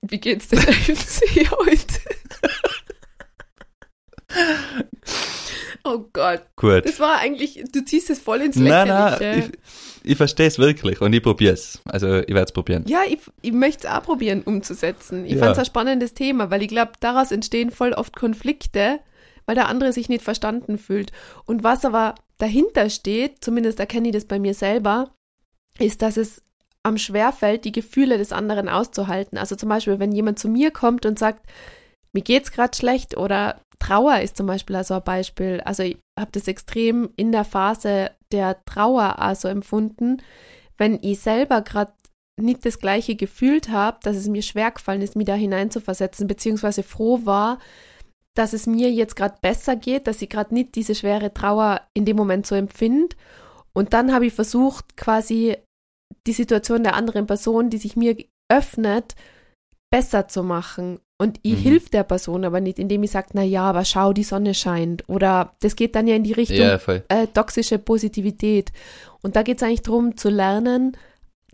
Wie geht's denn FC heute? Oh Gott, gut. das war eigentlich, du ziehst es voll ins Nein, Lächerliche. nein, ich, ich verstehe es wirklich und ich probiere es. Also ich werde es probieren. Ja, ich, ich möchte es auch probieren umzusetzen. Ich Ja. fand es ein spannendes Thema, weil ich glaube, daraus entstehen voll oft Konflikte, weil der andere sich nicht verstanden fühlt. Und was aber dahinter steht, zumindest erkenne ich das bei mir selber, ist, dass es am schwerfällt, die Gefühle des anderen auszuhalten. Also zum Beispiel, wenn jemand zu mir kommt und sagt, mir geht's gerade schlecht oder Trauer ist zum Beispiel also ein Beispiel. Also ich habe das extrem in der Phase der Trauer also empfunden, wenn ich selber gerade nicht das gleiche gefühlt habe, dass es mir schwer gefallen ist, mich da hineinzuversetzen, beziehungsweise froh war, dass es mir jetzt gerade besser geht, dass ich gerade nicht diese schwere Trauer in dem Moment so empfinde. Und dann habe ich versucht, quasi die Situation der anderen Person, die sich mir öffnet, besser zu machen. Und ich Mhm. hilf der Person aber nicht, indem ich sage, na ja, aber schau, die Sonne scheint. Oder das geht dann ja in die Richtung Ja, äh, toxische Positivität. Und da geht es eigentlich darum, zu lernen,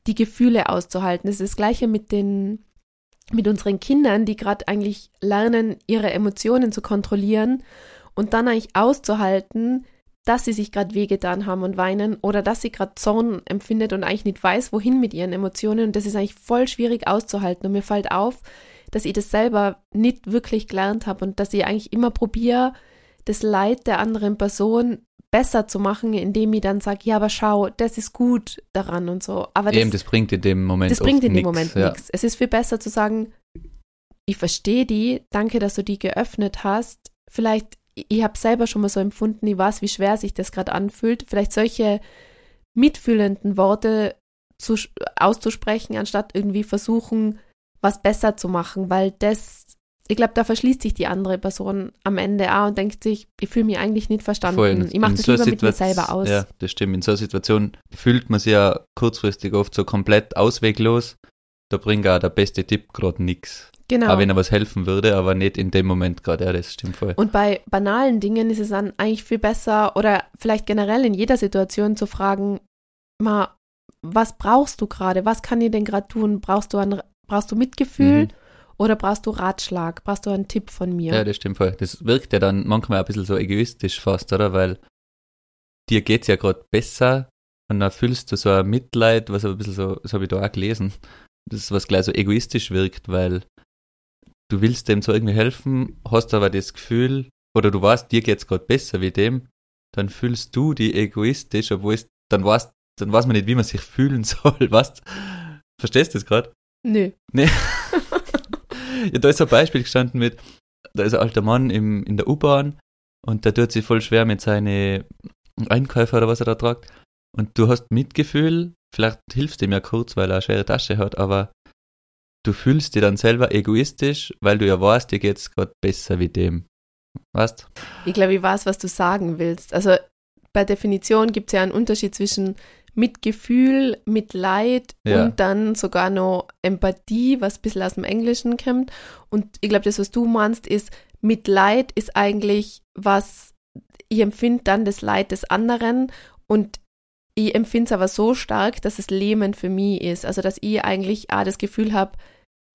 die Gefühle auszuhalten. Das ist das Gleiche mit den, mit unseren Kindern, die gerade eigentlich lernen, ihre Emotionen zu kontrollieren und dann eigentlich auszuhalten, dass sie sich gerade wehgetan haben und weinen oder dass sie gerade Zorn empfindet und eigentlich nicht weiß, wohin mit ihren Emotionen. Und das ist eigentlich voll schwierig auszuhalten. Und mir fällt auf, dass ich das selber nicht wirklich gelernt habe und dass ich eigentlich immer probiere, das Leid der anderen Person besser zu machen, indem ich dann sage, ja, aber schau, das ist gut daran und so. Aber das, Eben, das bringt in dem Moment das bringt in dem nix, Moment ja. nichts. Es ist viel besser zu sagen, ich verstehe die, danke, dass du die geöffnet hast. Vielleicht, ich habe selber schon mal so empfunden, ich weiß, wie schwer sich das gerade anfühlt. Vielleicht solche mitfühlenden Worte zu, auszusprechen, anstatt irgendwie versuchen, was besser zu machen, weil das, ich glaube, da verschließt sich die andere Person am Ende auch und denkt sich, ich fühle mich eigentlich nicht verstanden. Voll. ich mache das so lieber mit mir Situation- selber aus. Ja, das stimmt. In so einer Situation fühlt man sich ja kurzfristig oft so komplett ausweglos. Da bringt auch der beste Tipp gerade nichts. Genau. Auch wenn er was helfen würde, aber nicht in dem Moment gerade. Ja, das stimmt voll. Und bei banalen Dingen ist es dann eigentlich viel besser oder vielleicht generell in jeder Situation zu fragen, mal, was brauchst du gerade? Was kann ich denn gerade tun? Brauchst du, ein, brauchst du Mitgefühl Mhm. oder brauchst du Ratschlag? Brauchst du einen Tipp von mir? Ja, das stimmt voll. Das wirkt ja dann manchmal ein bisschen so egoistisch fast, oder? Weil dir geht's ja gerade besser und dann fühlst du so ein Mitleid, was aber ein bisschen so, das habe ich da auch gelesen, das ist was gleich so egoistisch wirkt, weil du willst dem so irgendwie helfen, hast aber das Gefühl, oder du weißt, dir geht's gerade besser wie dem, dann fühlst du die egoistisch, obwohl es, dann weißt, dann weiß man nicht, wie man sich fühlen soll, weißt? Verstehst du das gerade? Nö. Nee. ja, da ist ein Beispiel gestanden mit, da ist ein alter Mann im, in der U-Bahn und der tut sich voll schwer mit seinen Einkäufer oder was er da tragt. Und du hast Mitgefühl, vielleicht hilfst du ihm ja kurz, weil er eine schwere Tasche hat, aber du fühlst dich dann selber egoistisch, weil du ja weißt, dir geht's gerade besser wie dem. Weißt? Ich glaube, ich weiß, was du sagen willst. Also bei Definition gibt es ja einen Unterschied zwischen Mitgefühl, Mitleid Ja. und dann sogar noch Empathie, was ein bisschen aus dem Englischen kommt. Und ich glaube, das, was du meinst, ist, Mitleid ist eigentlich was, ich empfinde dann das Leid des anderen und ich empfinde es aber so stark, dass es lähmend für mich ist. Also, dass ich eigentlich auch das Gefühl habe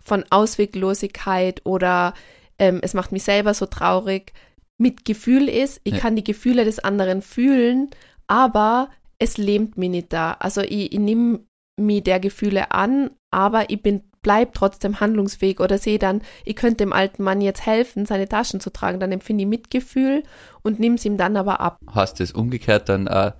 von Ausweglosigkeit oder ähm, es macht mich selber so traurig. Mit Gefühl ist, ich Ja. kann die Gefühle des anderen fühlen, aber es lähmt mich nicht da. Also, ich, ich nehme mich der Gefühle an, aber ich bin bleib trotzdem handlungsfähig oder sehe dann, ich könnte dem alten Mann jetzt helfen, seine Taschen zu tragen, dann empfinde ich Mitgefühl und nimm es ihm dann aber ab. Hast es umgekehrt dann auch,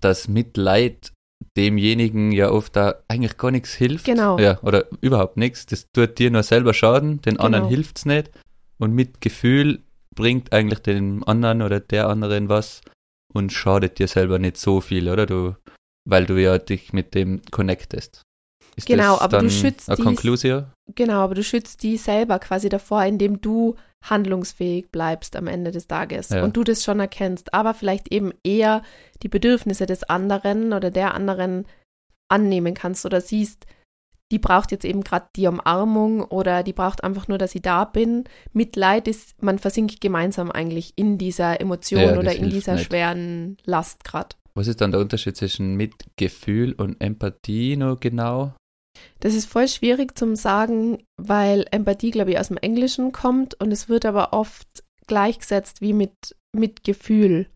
dass Mitleid demjenigen ja oft da eigentlich gar nichts hilft. Genau. Ja, oder überhaupt nichts. Das tut dir nur selber Schaden, den anderen Genau. hilft's nicht. Und Mitgefühl bringt eigentlich dem anderen oder der anderen was und schadet dir selber nicht so viel, oder? Du, weil du ja dich mit dem connectest. Ist Genau, das aber du schützt Conclusio? Genau, aber du schützt die selber quasi davor, indem du handlungsfähig bleibst am Ende des Tages Ja. und du das schon erkennst, aber vielleicht eben eher die Bedürfnisse des anderen oder der anderen annehmen kannst oder siehst, die braucht jetzt eben gerade die Umarmung oder die braucht einfach nur, dass ich da bin. Mitleid ist, man versinkt gemeinsam eigentlich in dieser Emotion Ja, oder in dieser nicht. schweren Last gerade. Was ist dann der Unterschied zwischen Mitgefühl und Empathie noch genau? Das ist voll schwierig zum sagen, weil Empathie, glaube ich, aus dem Englischen kommt und es wird aber oft gleichgesetzt wie mit, mit Gefühl.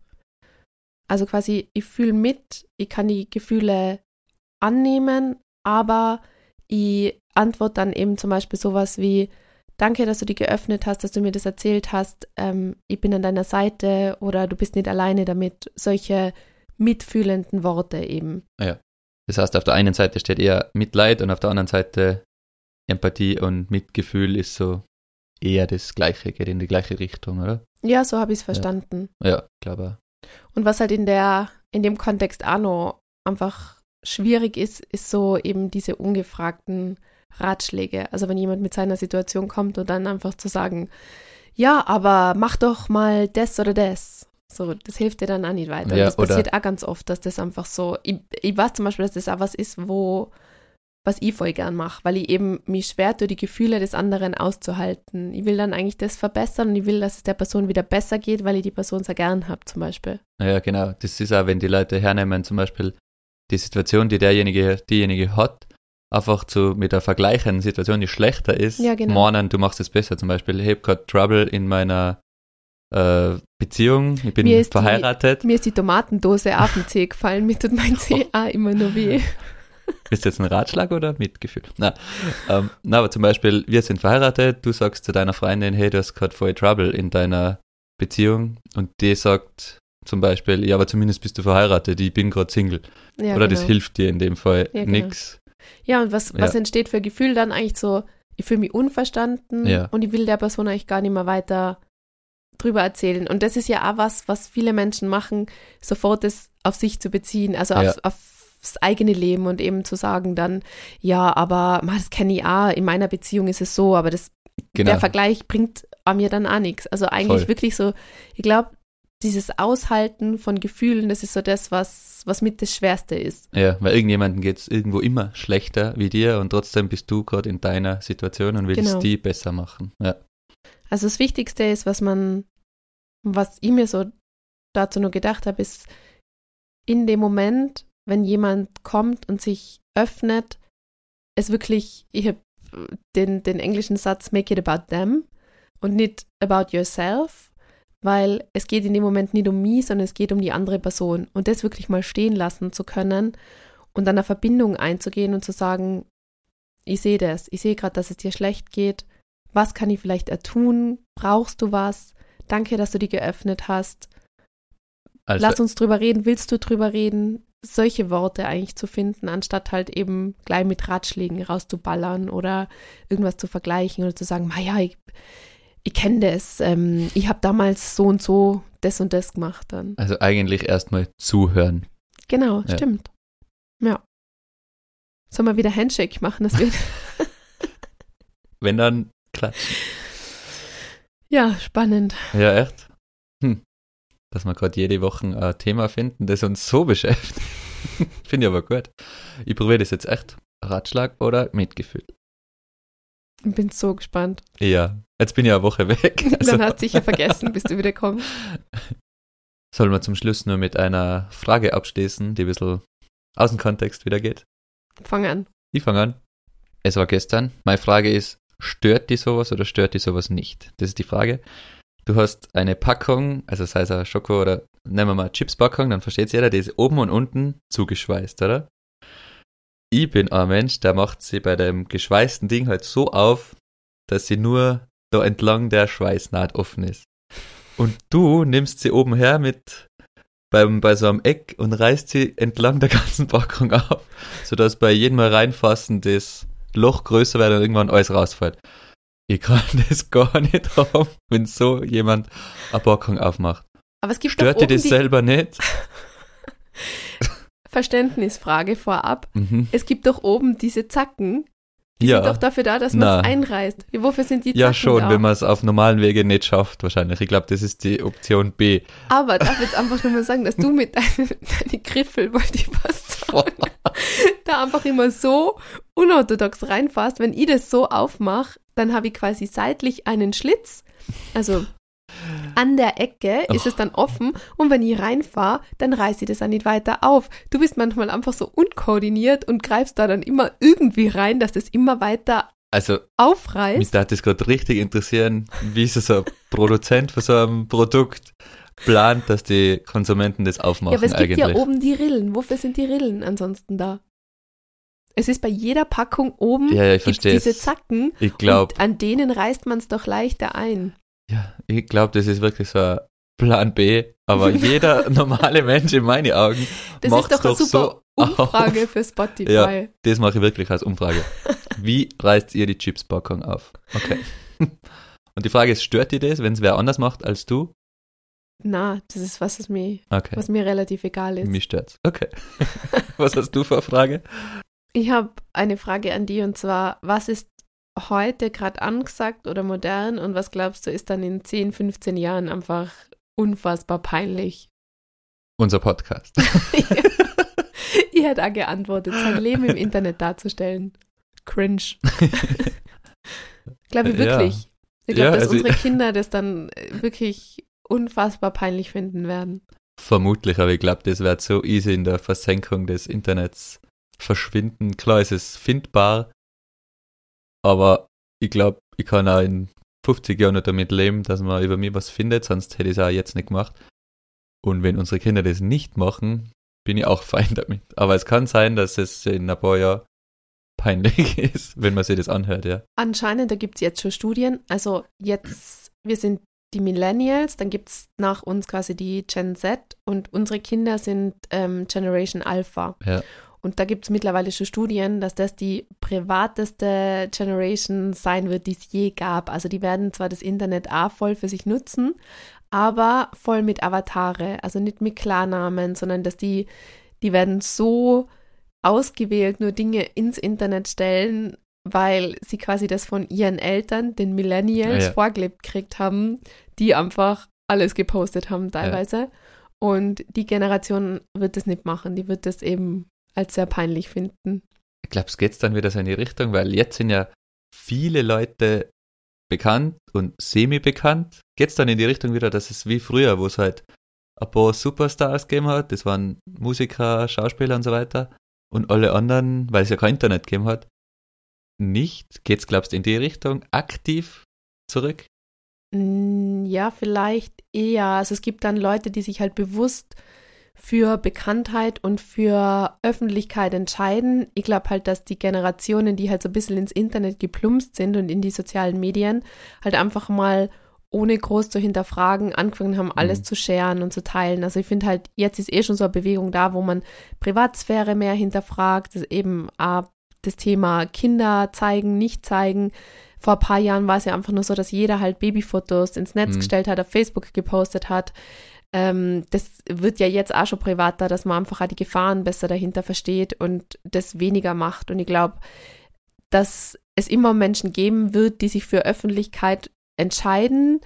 Also quasi, ich fühle mit, ich kann die Gefühle annehmen, aber ich antworte dann eben zum Beispiel sowas wie, danke, dass du die geöffnet hast, dass du mir das erzählt hast, ähm, ich bin an deiner Seite oder du bist nicht alleine damit. Solche mitfühlenden Worte eben. Das heißt, auf der einen Seite steht eher Mitleid und auf der anderen Seite Empathie und Mitgefühl ist so eher das Gleiche, geht in die gleiche Richtung, oder? Ja, so habe ich es verstanden. Ja, glaube Und was halt in der, in dem Kontext auch noch einfach schwierig ist, ist so eben diese ungefragten Ratschläge. Also wenn jemand mit seiner Situation kommt und dann einfach zu sagen, ja, aber mach doch mal das oder das. So, das hilft dir dann auch nicht weiter. Ja, und das passiert auch ganz oft, dass das einfach so, ich, ich weiß zum Beispiel, dass das auch was ist, wo, was ich voll gern mache, weil ich eben mich schwer tue, die Gefühle des anderen auszuhalten. Ich will dann eigentlich das verbessern und ich will, dass es der Person wieder besser geht, weil ich die Person sehr gern habe zum Beispiel. Ja, genau. Das ist auch, wenn die Leute hernehmen, zum Beispiel die Situation, die derjenige, diejenige hat, einfach zu, mit der vergleichenden Situation, die schlechter ist, Ja, genau. meinen, du machst es besser. Zum Beispiel, ich habe gerade Trouble in meiner äh, Beziehung, ich bin Mir ist die- verheiratet. Mir ist die Tomatendose auf den Zeh gefallen, mir tut mein Zeh auch immer nur weh. Ist jetzt ein Ratschlag oder Mitgefühl? Na, ähm, na, aber zum Beispiel, wir sind verheiratet, du sagst zu deiner Freundin, hey, du hast gerade voll Trouble in deiner Beziehung und die sagt zum Beispiel, ja, aber zumindest bist du verheiratet, ich bin gerade Single. Ja, oder genau. das hilft dir in dem Fall Ja, genau. nix. Ja, und was, was Ja. entsteht für Gefühl dann eigentlich so, ich fühle mich unverstanden Ja. und ich will der Person eigentlich gar nicht mehr weiter drüber erzählen. Und das ist ja auch was, was viele Menschen machen, sofort das auf sich zu beziehen, also auf, aufs eigene Leben und eben zu sagen dann, ja, aber das kenne ich auch, in meiner Beziehung ist es so, aber das, Genau. der Vergleich bringt an mir dann auch nichts. Also eigentlich Voll. wirklich so, ich glaube, dieses Aushalten von Gefühlen, das ist so das, was, was mit das Schwerste ist. Ja, weil irgendjemandem geht es irgendwo immer schlechter wie dir und trotzdem bist du gerade in deiner Situation und willst Genau. die besser machen. Ja, Also das Wichtigste ist, was man, was ich mir so dazu nur gedacht habe, ist in dem Moment, wenn jemand kommt und sich öffnet, es wirklich, ich habe den, den englischen Satz make it about them und nicht about yourself, weil es geht in dem Moment nicht um mich, sondern es geht um die andere Person und das wirklich mal stehen lassen zu können und dann eine Verbindung einzugehen und zu sagen, ich sehe das, ich sehe gerade, dass es dir schlecht geht, was kann ich vielleicht ertun? Brauchst du was? Danke, dass du die geöffnet hast. also Lass uns drüber reden. Willst du drüber reden? Solche Worte eigentlich zu finden, anstatt halt eben gleich mit Ratschlägen rauszuballern oder irgendwas zu vergleichen oder zu sagen, "Ma ja, ich, ich kenne das. Ähm, ich habe damals so und so das und das gemacht dann. also eigentlich erstmal zuhören. Genau, Ja. stimmt. Ja. Sollen wir wieder Handshake machen? Das wird Wenn dann klatschen. ja spannend. Ja, echt? Hm. Dass wir gerade jede Woche ein Thema finden, das uns so beschäftigt. Finde ich aber gut. Ich probiere das jetzt echt. Ratschlag oder Mitgefühl? Ich bin so gespannt. Ja, jetzt bin ich eine Woche weg. Also Dann hast du sicher vergessen, bis du wieder kommst. sollen wir zum Schluss nur mit einer Frage abschließen, die ein bisschen aus dem Kontext wieder geht. Fang an. Ich fange an. Es war gestern. Meine Frage ist, stört die sowas oder stört die sowas nicht? Das ist die Frage. Du hast eine Packung, also sei es ein Schoko oder nehmen wir mal eine Chipspackung, dann versteht jeder, die ist oben und unten zugeschweißt, oder? Ich bin ein Mensch, der macht sie bei dem geschweißten Ding halt so auf, dass sie nur da entlang der Schweißnaht offen ist. Und du nimmst sie oben her mit beim, bei so einem Eck und reißt sie entlang der ganzen Packung auf, sodass bei jedem Mal reinfassen das Loch größer wird und irgendwann alles rausfällt. Ich kann das gar nicht haben, wenn so jemand eine Packung aufmacht. Aber es gibt Stört doch dir das selber nicht? Verständnisfrage vorab. Mhm. Es gibt doch oben diese Zacken. Die Ja. sind doch dafür da, dass man es einreißt. Wofür sind die Zacken Ja, schon, da? wenn man es auf normalen Wege nicht schafft, wahrscheinlich. Ich glaube, das ist die Option B. Aber darf jetzt einfach nur mal sagen, dass du mit deinen deine Griffel, wollte ich fast sagen, da einfach immer so unorthodox reinfasst. Wenn ich das so aufmache, dann habe ich quasi seitlich einen Schlitz. Also an der Ecke ist es dann offen und wenn ich reinfahre, dann reiße ich das auch nicht weiter auf. Du bist manchmal einfach so unkoordiniert und greifst da dann immer irgendwie rein, dass das immer weiter Also, mich aufreißt. darf das gerade richtig interessieren, wie so so ein Produzent von so einem Produkt plant, dass die Konsumenten das aufmachen Ja, aber es gibt eigentlich. ja oben die Rillen. Wofür sind die Rillen ansonsten da? Es ist bei jeder Packung oben Ja, ja, ich verstehe diese es. Zacken Ich glaube, und an denen reißt man es doch leichter ein. Ja, ich glaube, das ist wirklich so ein Plan B, aber jeder normale Mensch in meinen Augen Das ist doch eine super so Umfrage auf. für Spotify. Ja. Das mache ich wirklich als Umfrage. Wie reißt ihr die Chipspackung auf? Okay. Und die Frage ist, stört dir das, wenn es wer anders macht als du? Na, das ist was, was mir, Okay. was mir relativ egal ist. Mich stört's. Okay. Was hast du für eine Frage? Ich habe eine Frage an die und zwar, was ist heute gerade angesagt oder modern und was glaubst du, ist dann in 10, 15 Jahren einfach unfassbar peinlich? Unser Podcast. ich hätte auch geantwortet, sein Leben im Internet darzustellen. Cringe. glaube ich Ja. wirklich. Ich glaube, Ja, dass also- unsere Kinder das dann wirklich unfassbar peinlich finden werden. Vermutlich, aber ich glaube, das wird so easy in der Versenkung des Internets verschwinden. Klar, es ist findbar, aber ich glaube, ich kann auch in 50 Jahren nicht damit leben, dass man über mich was findet, sonst hätte ich es auch jetzt nicht gemacht. Und wenn unsere Kinder das nicht machen, bin ich auch fein damit. Aber es kann sein, dass es in ein paar Jahren peinlich ist, wenn man sich das anhört, ja. Anscheinend, da gibt es jetzt schon Studien. Also jetzt, wir sind die Millennials, dann gibt es nach uns quasi die Gen Z und unsere Kinder sind ähm, Generation Alpha. Ja. Und da gibt es mittlerweile schon Studien, dass das die privateste Generation sein wird, die es je gab. Also die werden zwar das Internet auch voll für sich nutzen, aber voll mit Avatare, also nicht mit Klarnamen, sondern dass die, die werden so ausgewählt nur Dinge ins Internet stellen, weil sie quasi das von ihren Eltern, den Millennials, Ah, ja. vorgelebt gekriegt haben, die einfach alles gepostet haben teilweise. Und die Generation wird das nicht machen, die wird das eben als sehr peinlich finden. Ich glaube, es geht dann wieder so in die Richtung, weil jetzt sind ja viele Leute bekannt und semi-bekannt. Geht es dann in die Richtung wieder, dass es wie früher, wo es halt ein paar Superstars gegeben hat, das waren Musiker, Schauspieler und so weiter, und alle anderen, weil es ja kein Internet gegeben hat, nicht. Geht es, glaubst du, in die Richtung aktiv zurück? Mm, Ja, vielleicht eher. Also es gibt dann Leute, die sich halt bewusst für Bekanntheit und für Öffentlichkeit entscheiden. Ich glaube halt, dass die Generationen, die halt so ein bisschen ins Internet geplumpst sind und in die sozialen Medien, halt einfach mal ohne groß zu hinterfragen, angefangen haben, alles Mhm. zu scheren und zu teilen. Also ich finde halt, jetzt ist eh schon so eine Bewegung da, wo man Privatsphäre mehr hinterfragt, das eben auch das Thema Kinder zeigen, nicht zeigen. Vor ein paar Jahren war es ja einfach nur so, dass jeder halt Babyfotos ins Netz Mhm. gestellt hat, auf Facebook gepostet hat. Ähm, das wird ja jetzt auch schon privater, dass man einfach auch die Gefahren besser dahinter versteht und das weniger macht. Und ich glaube, dass es immer Menschen geben wird, die sich für Öffentlichkeit entscheiden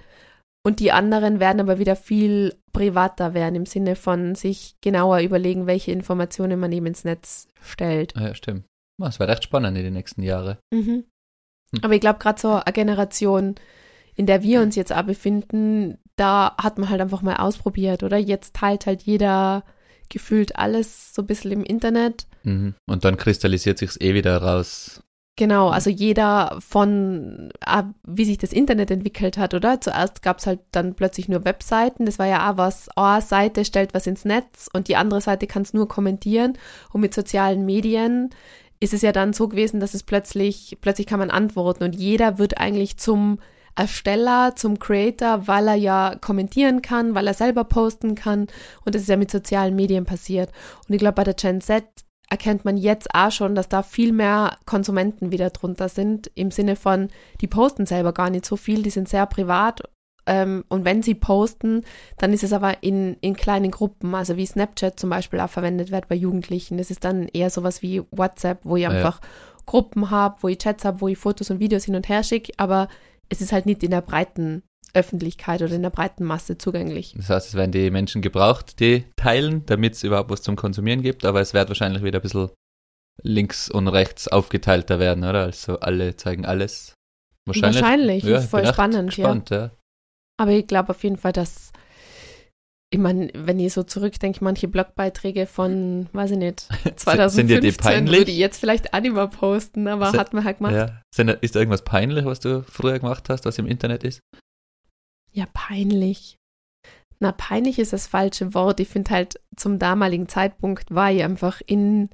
und die anderen werden aber wieder viel privater werden im Sinne von sich genauer überlegen, welche Informationen man eben ins Netz stellt. Ah Ja, stimmt. Ah, Es wird echt spannend in den nächsten Jahren. Mhm. Hm. Aber ich glaube, gerade so eine Generation, in der wir uns jetzt auch befinden, da hat man halt einfach mal ausprobiert, oder? Jetzt teilt halt jeder gefühlt alles so ein bisschen im Internet. Mhm. Und dann kristallisiert sich's eh wieder raus. Genau, also jeder von, ah, wie sich das Internet entwickelt hat, oder? Zuerst gab es halt dann plötzlich nur Webseiten. Das war ja auch was, oh, eine Seite stellt was ins Netz und die andere Seite kann es nur kommentieren. Und mit sozialen Medien ist es ja dann so gewesen, dass es plötzlich, plötzlich kann man antworten und jeder wird eigentlich zum Ersteller, zum Creator, weil er ja kommentieren kann, weil er selber posten kann und das ist ja mit sozialen Medien passiert. Und ich glaube, bei der Gen Z erkennt man jetzt auch schon, dass da viel mehr Konsumenten wieder drunter sind, im Sinne von, die posten selber gar nicht so viel, die sind sehr privat ähm, und wenn sie posten, dann ist es aber in, in kleinen Gruppen, also wie Snapchat zum Beispiel auch verwendet wird bei Jugendlichen. Das ist dann eher sowas wie WhatsApp, wo ich einfach ja. Gruppen habe, wo ich Chats habe, wo ich Fotos und Videos hin und her schicke, aber es ist halt nicht in der breiten Öffentlichkeit oder in der breiten Masse zugänglich. Das heißt, es werden die Menschen gebraucht, die teilen, damit es überhaupt was zum Konsumieren gibt, aber es wird wahrscheinlich wieder ein bisschen links und rechts aufgeteilter werden, oder? Also alle zeigen alles. Wahrscheinlich. Wahrscheinlich, ja, voll spannend, gespannt, ja. ja. Aber ich glaube auf jeden Fall, dass ich meine, wenn ich so zurückdenke, manche Blogbeiträge von, weiß ich nicht, 2015 sind dir die peinlich? würde ich jetzt vielleicht Anima posten, aber sind, hat man halt gemacht. Ja. Sind, ist da irgendwas peinlich, was du früher gemacht hast, was im Internet ist? Ja, peinlich. Na, peinlich ist das falsche Wort. Ich finde halt, zum damaligen Zeitpunkt war ich einfach in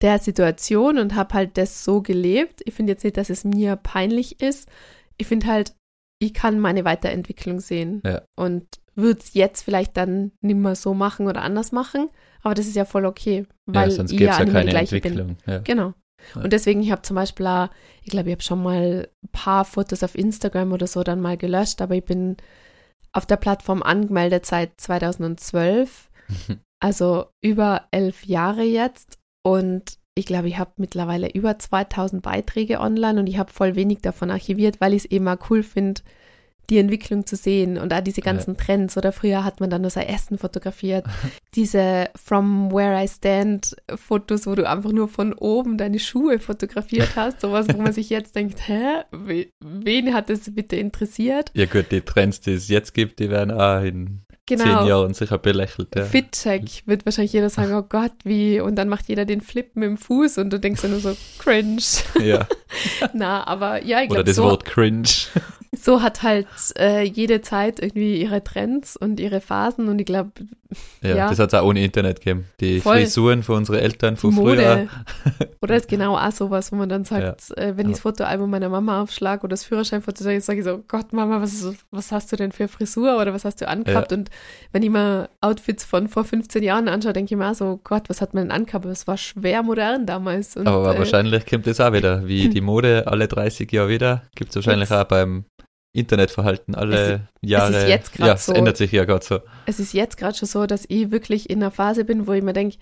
der Situation und habe halt das so gelebt. Ich finde jetzt nicht, dass es mir peinlich ist. Ich finde halt, ich kann meine Weiterentwicklung sehen. Ja. Und würde es jetzt vielleicht dann nicht mehr so machen oder anders machen. Aber das ist ja voll okay, weil ja, ich ja, ja keine gleiche bin. Ja. Genau. Und deswegen, ich habe zum Beispiel, auch, ich glaube, ich habe schon mal ein paar Fotos auf Instagram oder so dann mal gelöscht, aber ich bin auf der Plattform angemeldet seit 2012, also über elf Jahre jetzt. Und ich glaube, ich habe mittlerweile über 2000 Beiträge online und ich habe voll wenig davon archiviert, weil ich es eben mal cool finde, die Entwicklung zu sehen und auch diese ganzen ja. Trends. Oder früher hat man dann nur sein Essen fotografiert. diese From Where I Stand Fotos, wo du einfach nur von oben deine Schuhe fotografiert hast. Sowas, wo man sich jetzt denkt, hä, wen hat das bitte interessiert? Ja gut, die Trends, die es jetzt gibt, die werden auch in genau. zehn Jahren sicher belächelt. Ja. Fit-Check wird wahrscheinlich jeder sagen, oh Gott, wie, und dann macht jeder den Flip mit dem Fuß und du denkst nur so, cringe. Ja. Na, aber ja, ich glaube Oder das so, Wort cringe so hat halt äh, jede Zeit irgendwie ihre Trends und ihre Phasen und ich glaube, ja, ja, das hat es auch ohne Internet gegeben. Die voll. Frisuren von unseren Eltern von früher. oder ist genau auch sowas, wo man dann sagt, ja. äh, wenn ich das Fotoalbum meiner Mama aufschlage oder das Führerscheinfoto, sage ich so, Gott Mama, was, was hast du denn für Frisur oder was hast du angehabt? Ja. Und wenn ich mir Outfits von vor 15 Jahren anschaue, denke ich mir auch so, Gott, was hat man denn angehabt? Es war schwer modern damals. Und, Aber äh, wahrscheinlich kommt das auch wieder, wie die Mode alle 30 Jahre wieder, gibt es wahrscheinlich auch beim Internetverhalten alle es, Jahre. Es ist jetzt ja, so, es ändert sich ja gerade so. Es ist jetzt gerade schon so, dass ich wirklich in einer Phase bin, wo ich mir denke,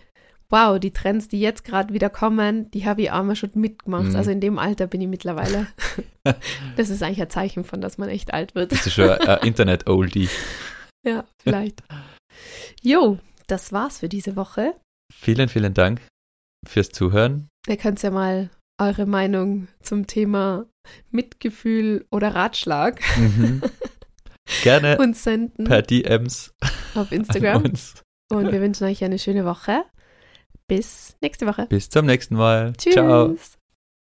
wow, die Trends, die jetzt gerade wieder kommen, die habe ich auch mal schon mitgemacht. Mhm. Also in dem Alter bin ich mittlerweile. das ist eigentlich ein Zeichen von, dass man echt alt wird. Das ist schon ein Internet-Oldie. ja, vielleicht. Jo, das war's für diese Woche. Vielen, vielen Dank fürs Zuhören. Ihr könnt ja mal eure Meinung zum Thema Mitgefühl oder Ratschlag mhm. gerne uns senden per DMs auf Instagram. Und wir wünschen euch eine schöne Woche. Bis nächste Woche. Bis zum nächsten Mal. Tschüss. Ciao.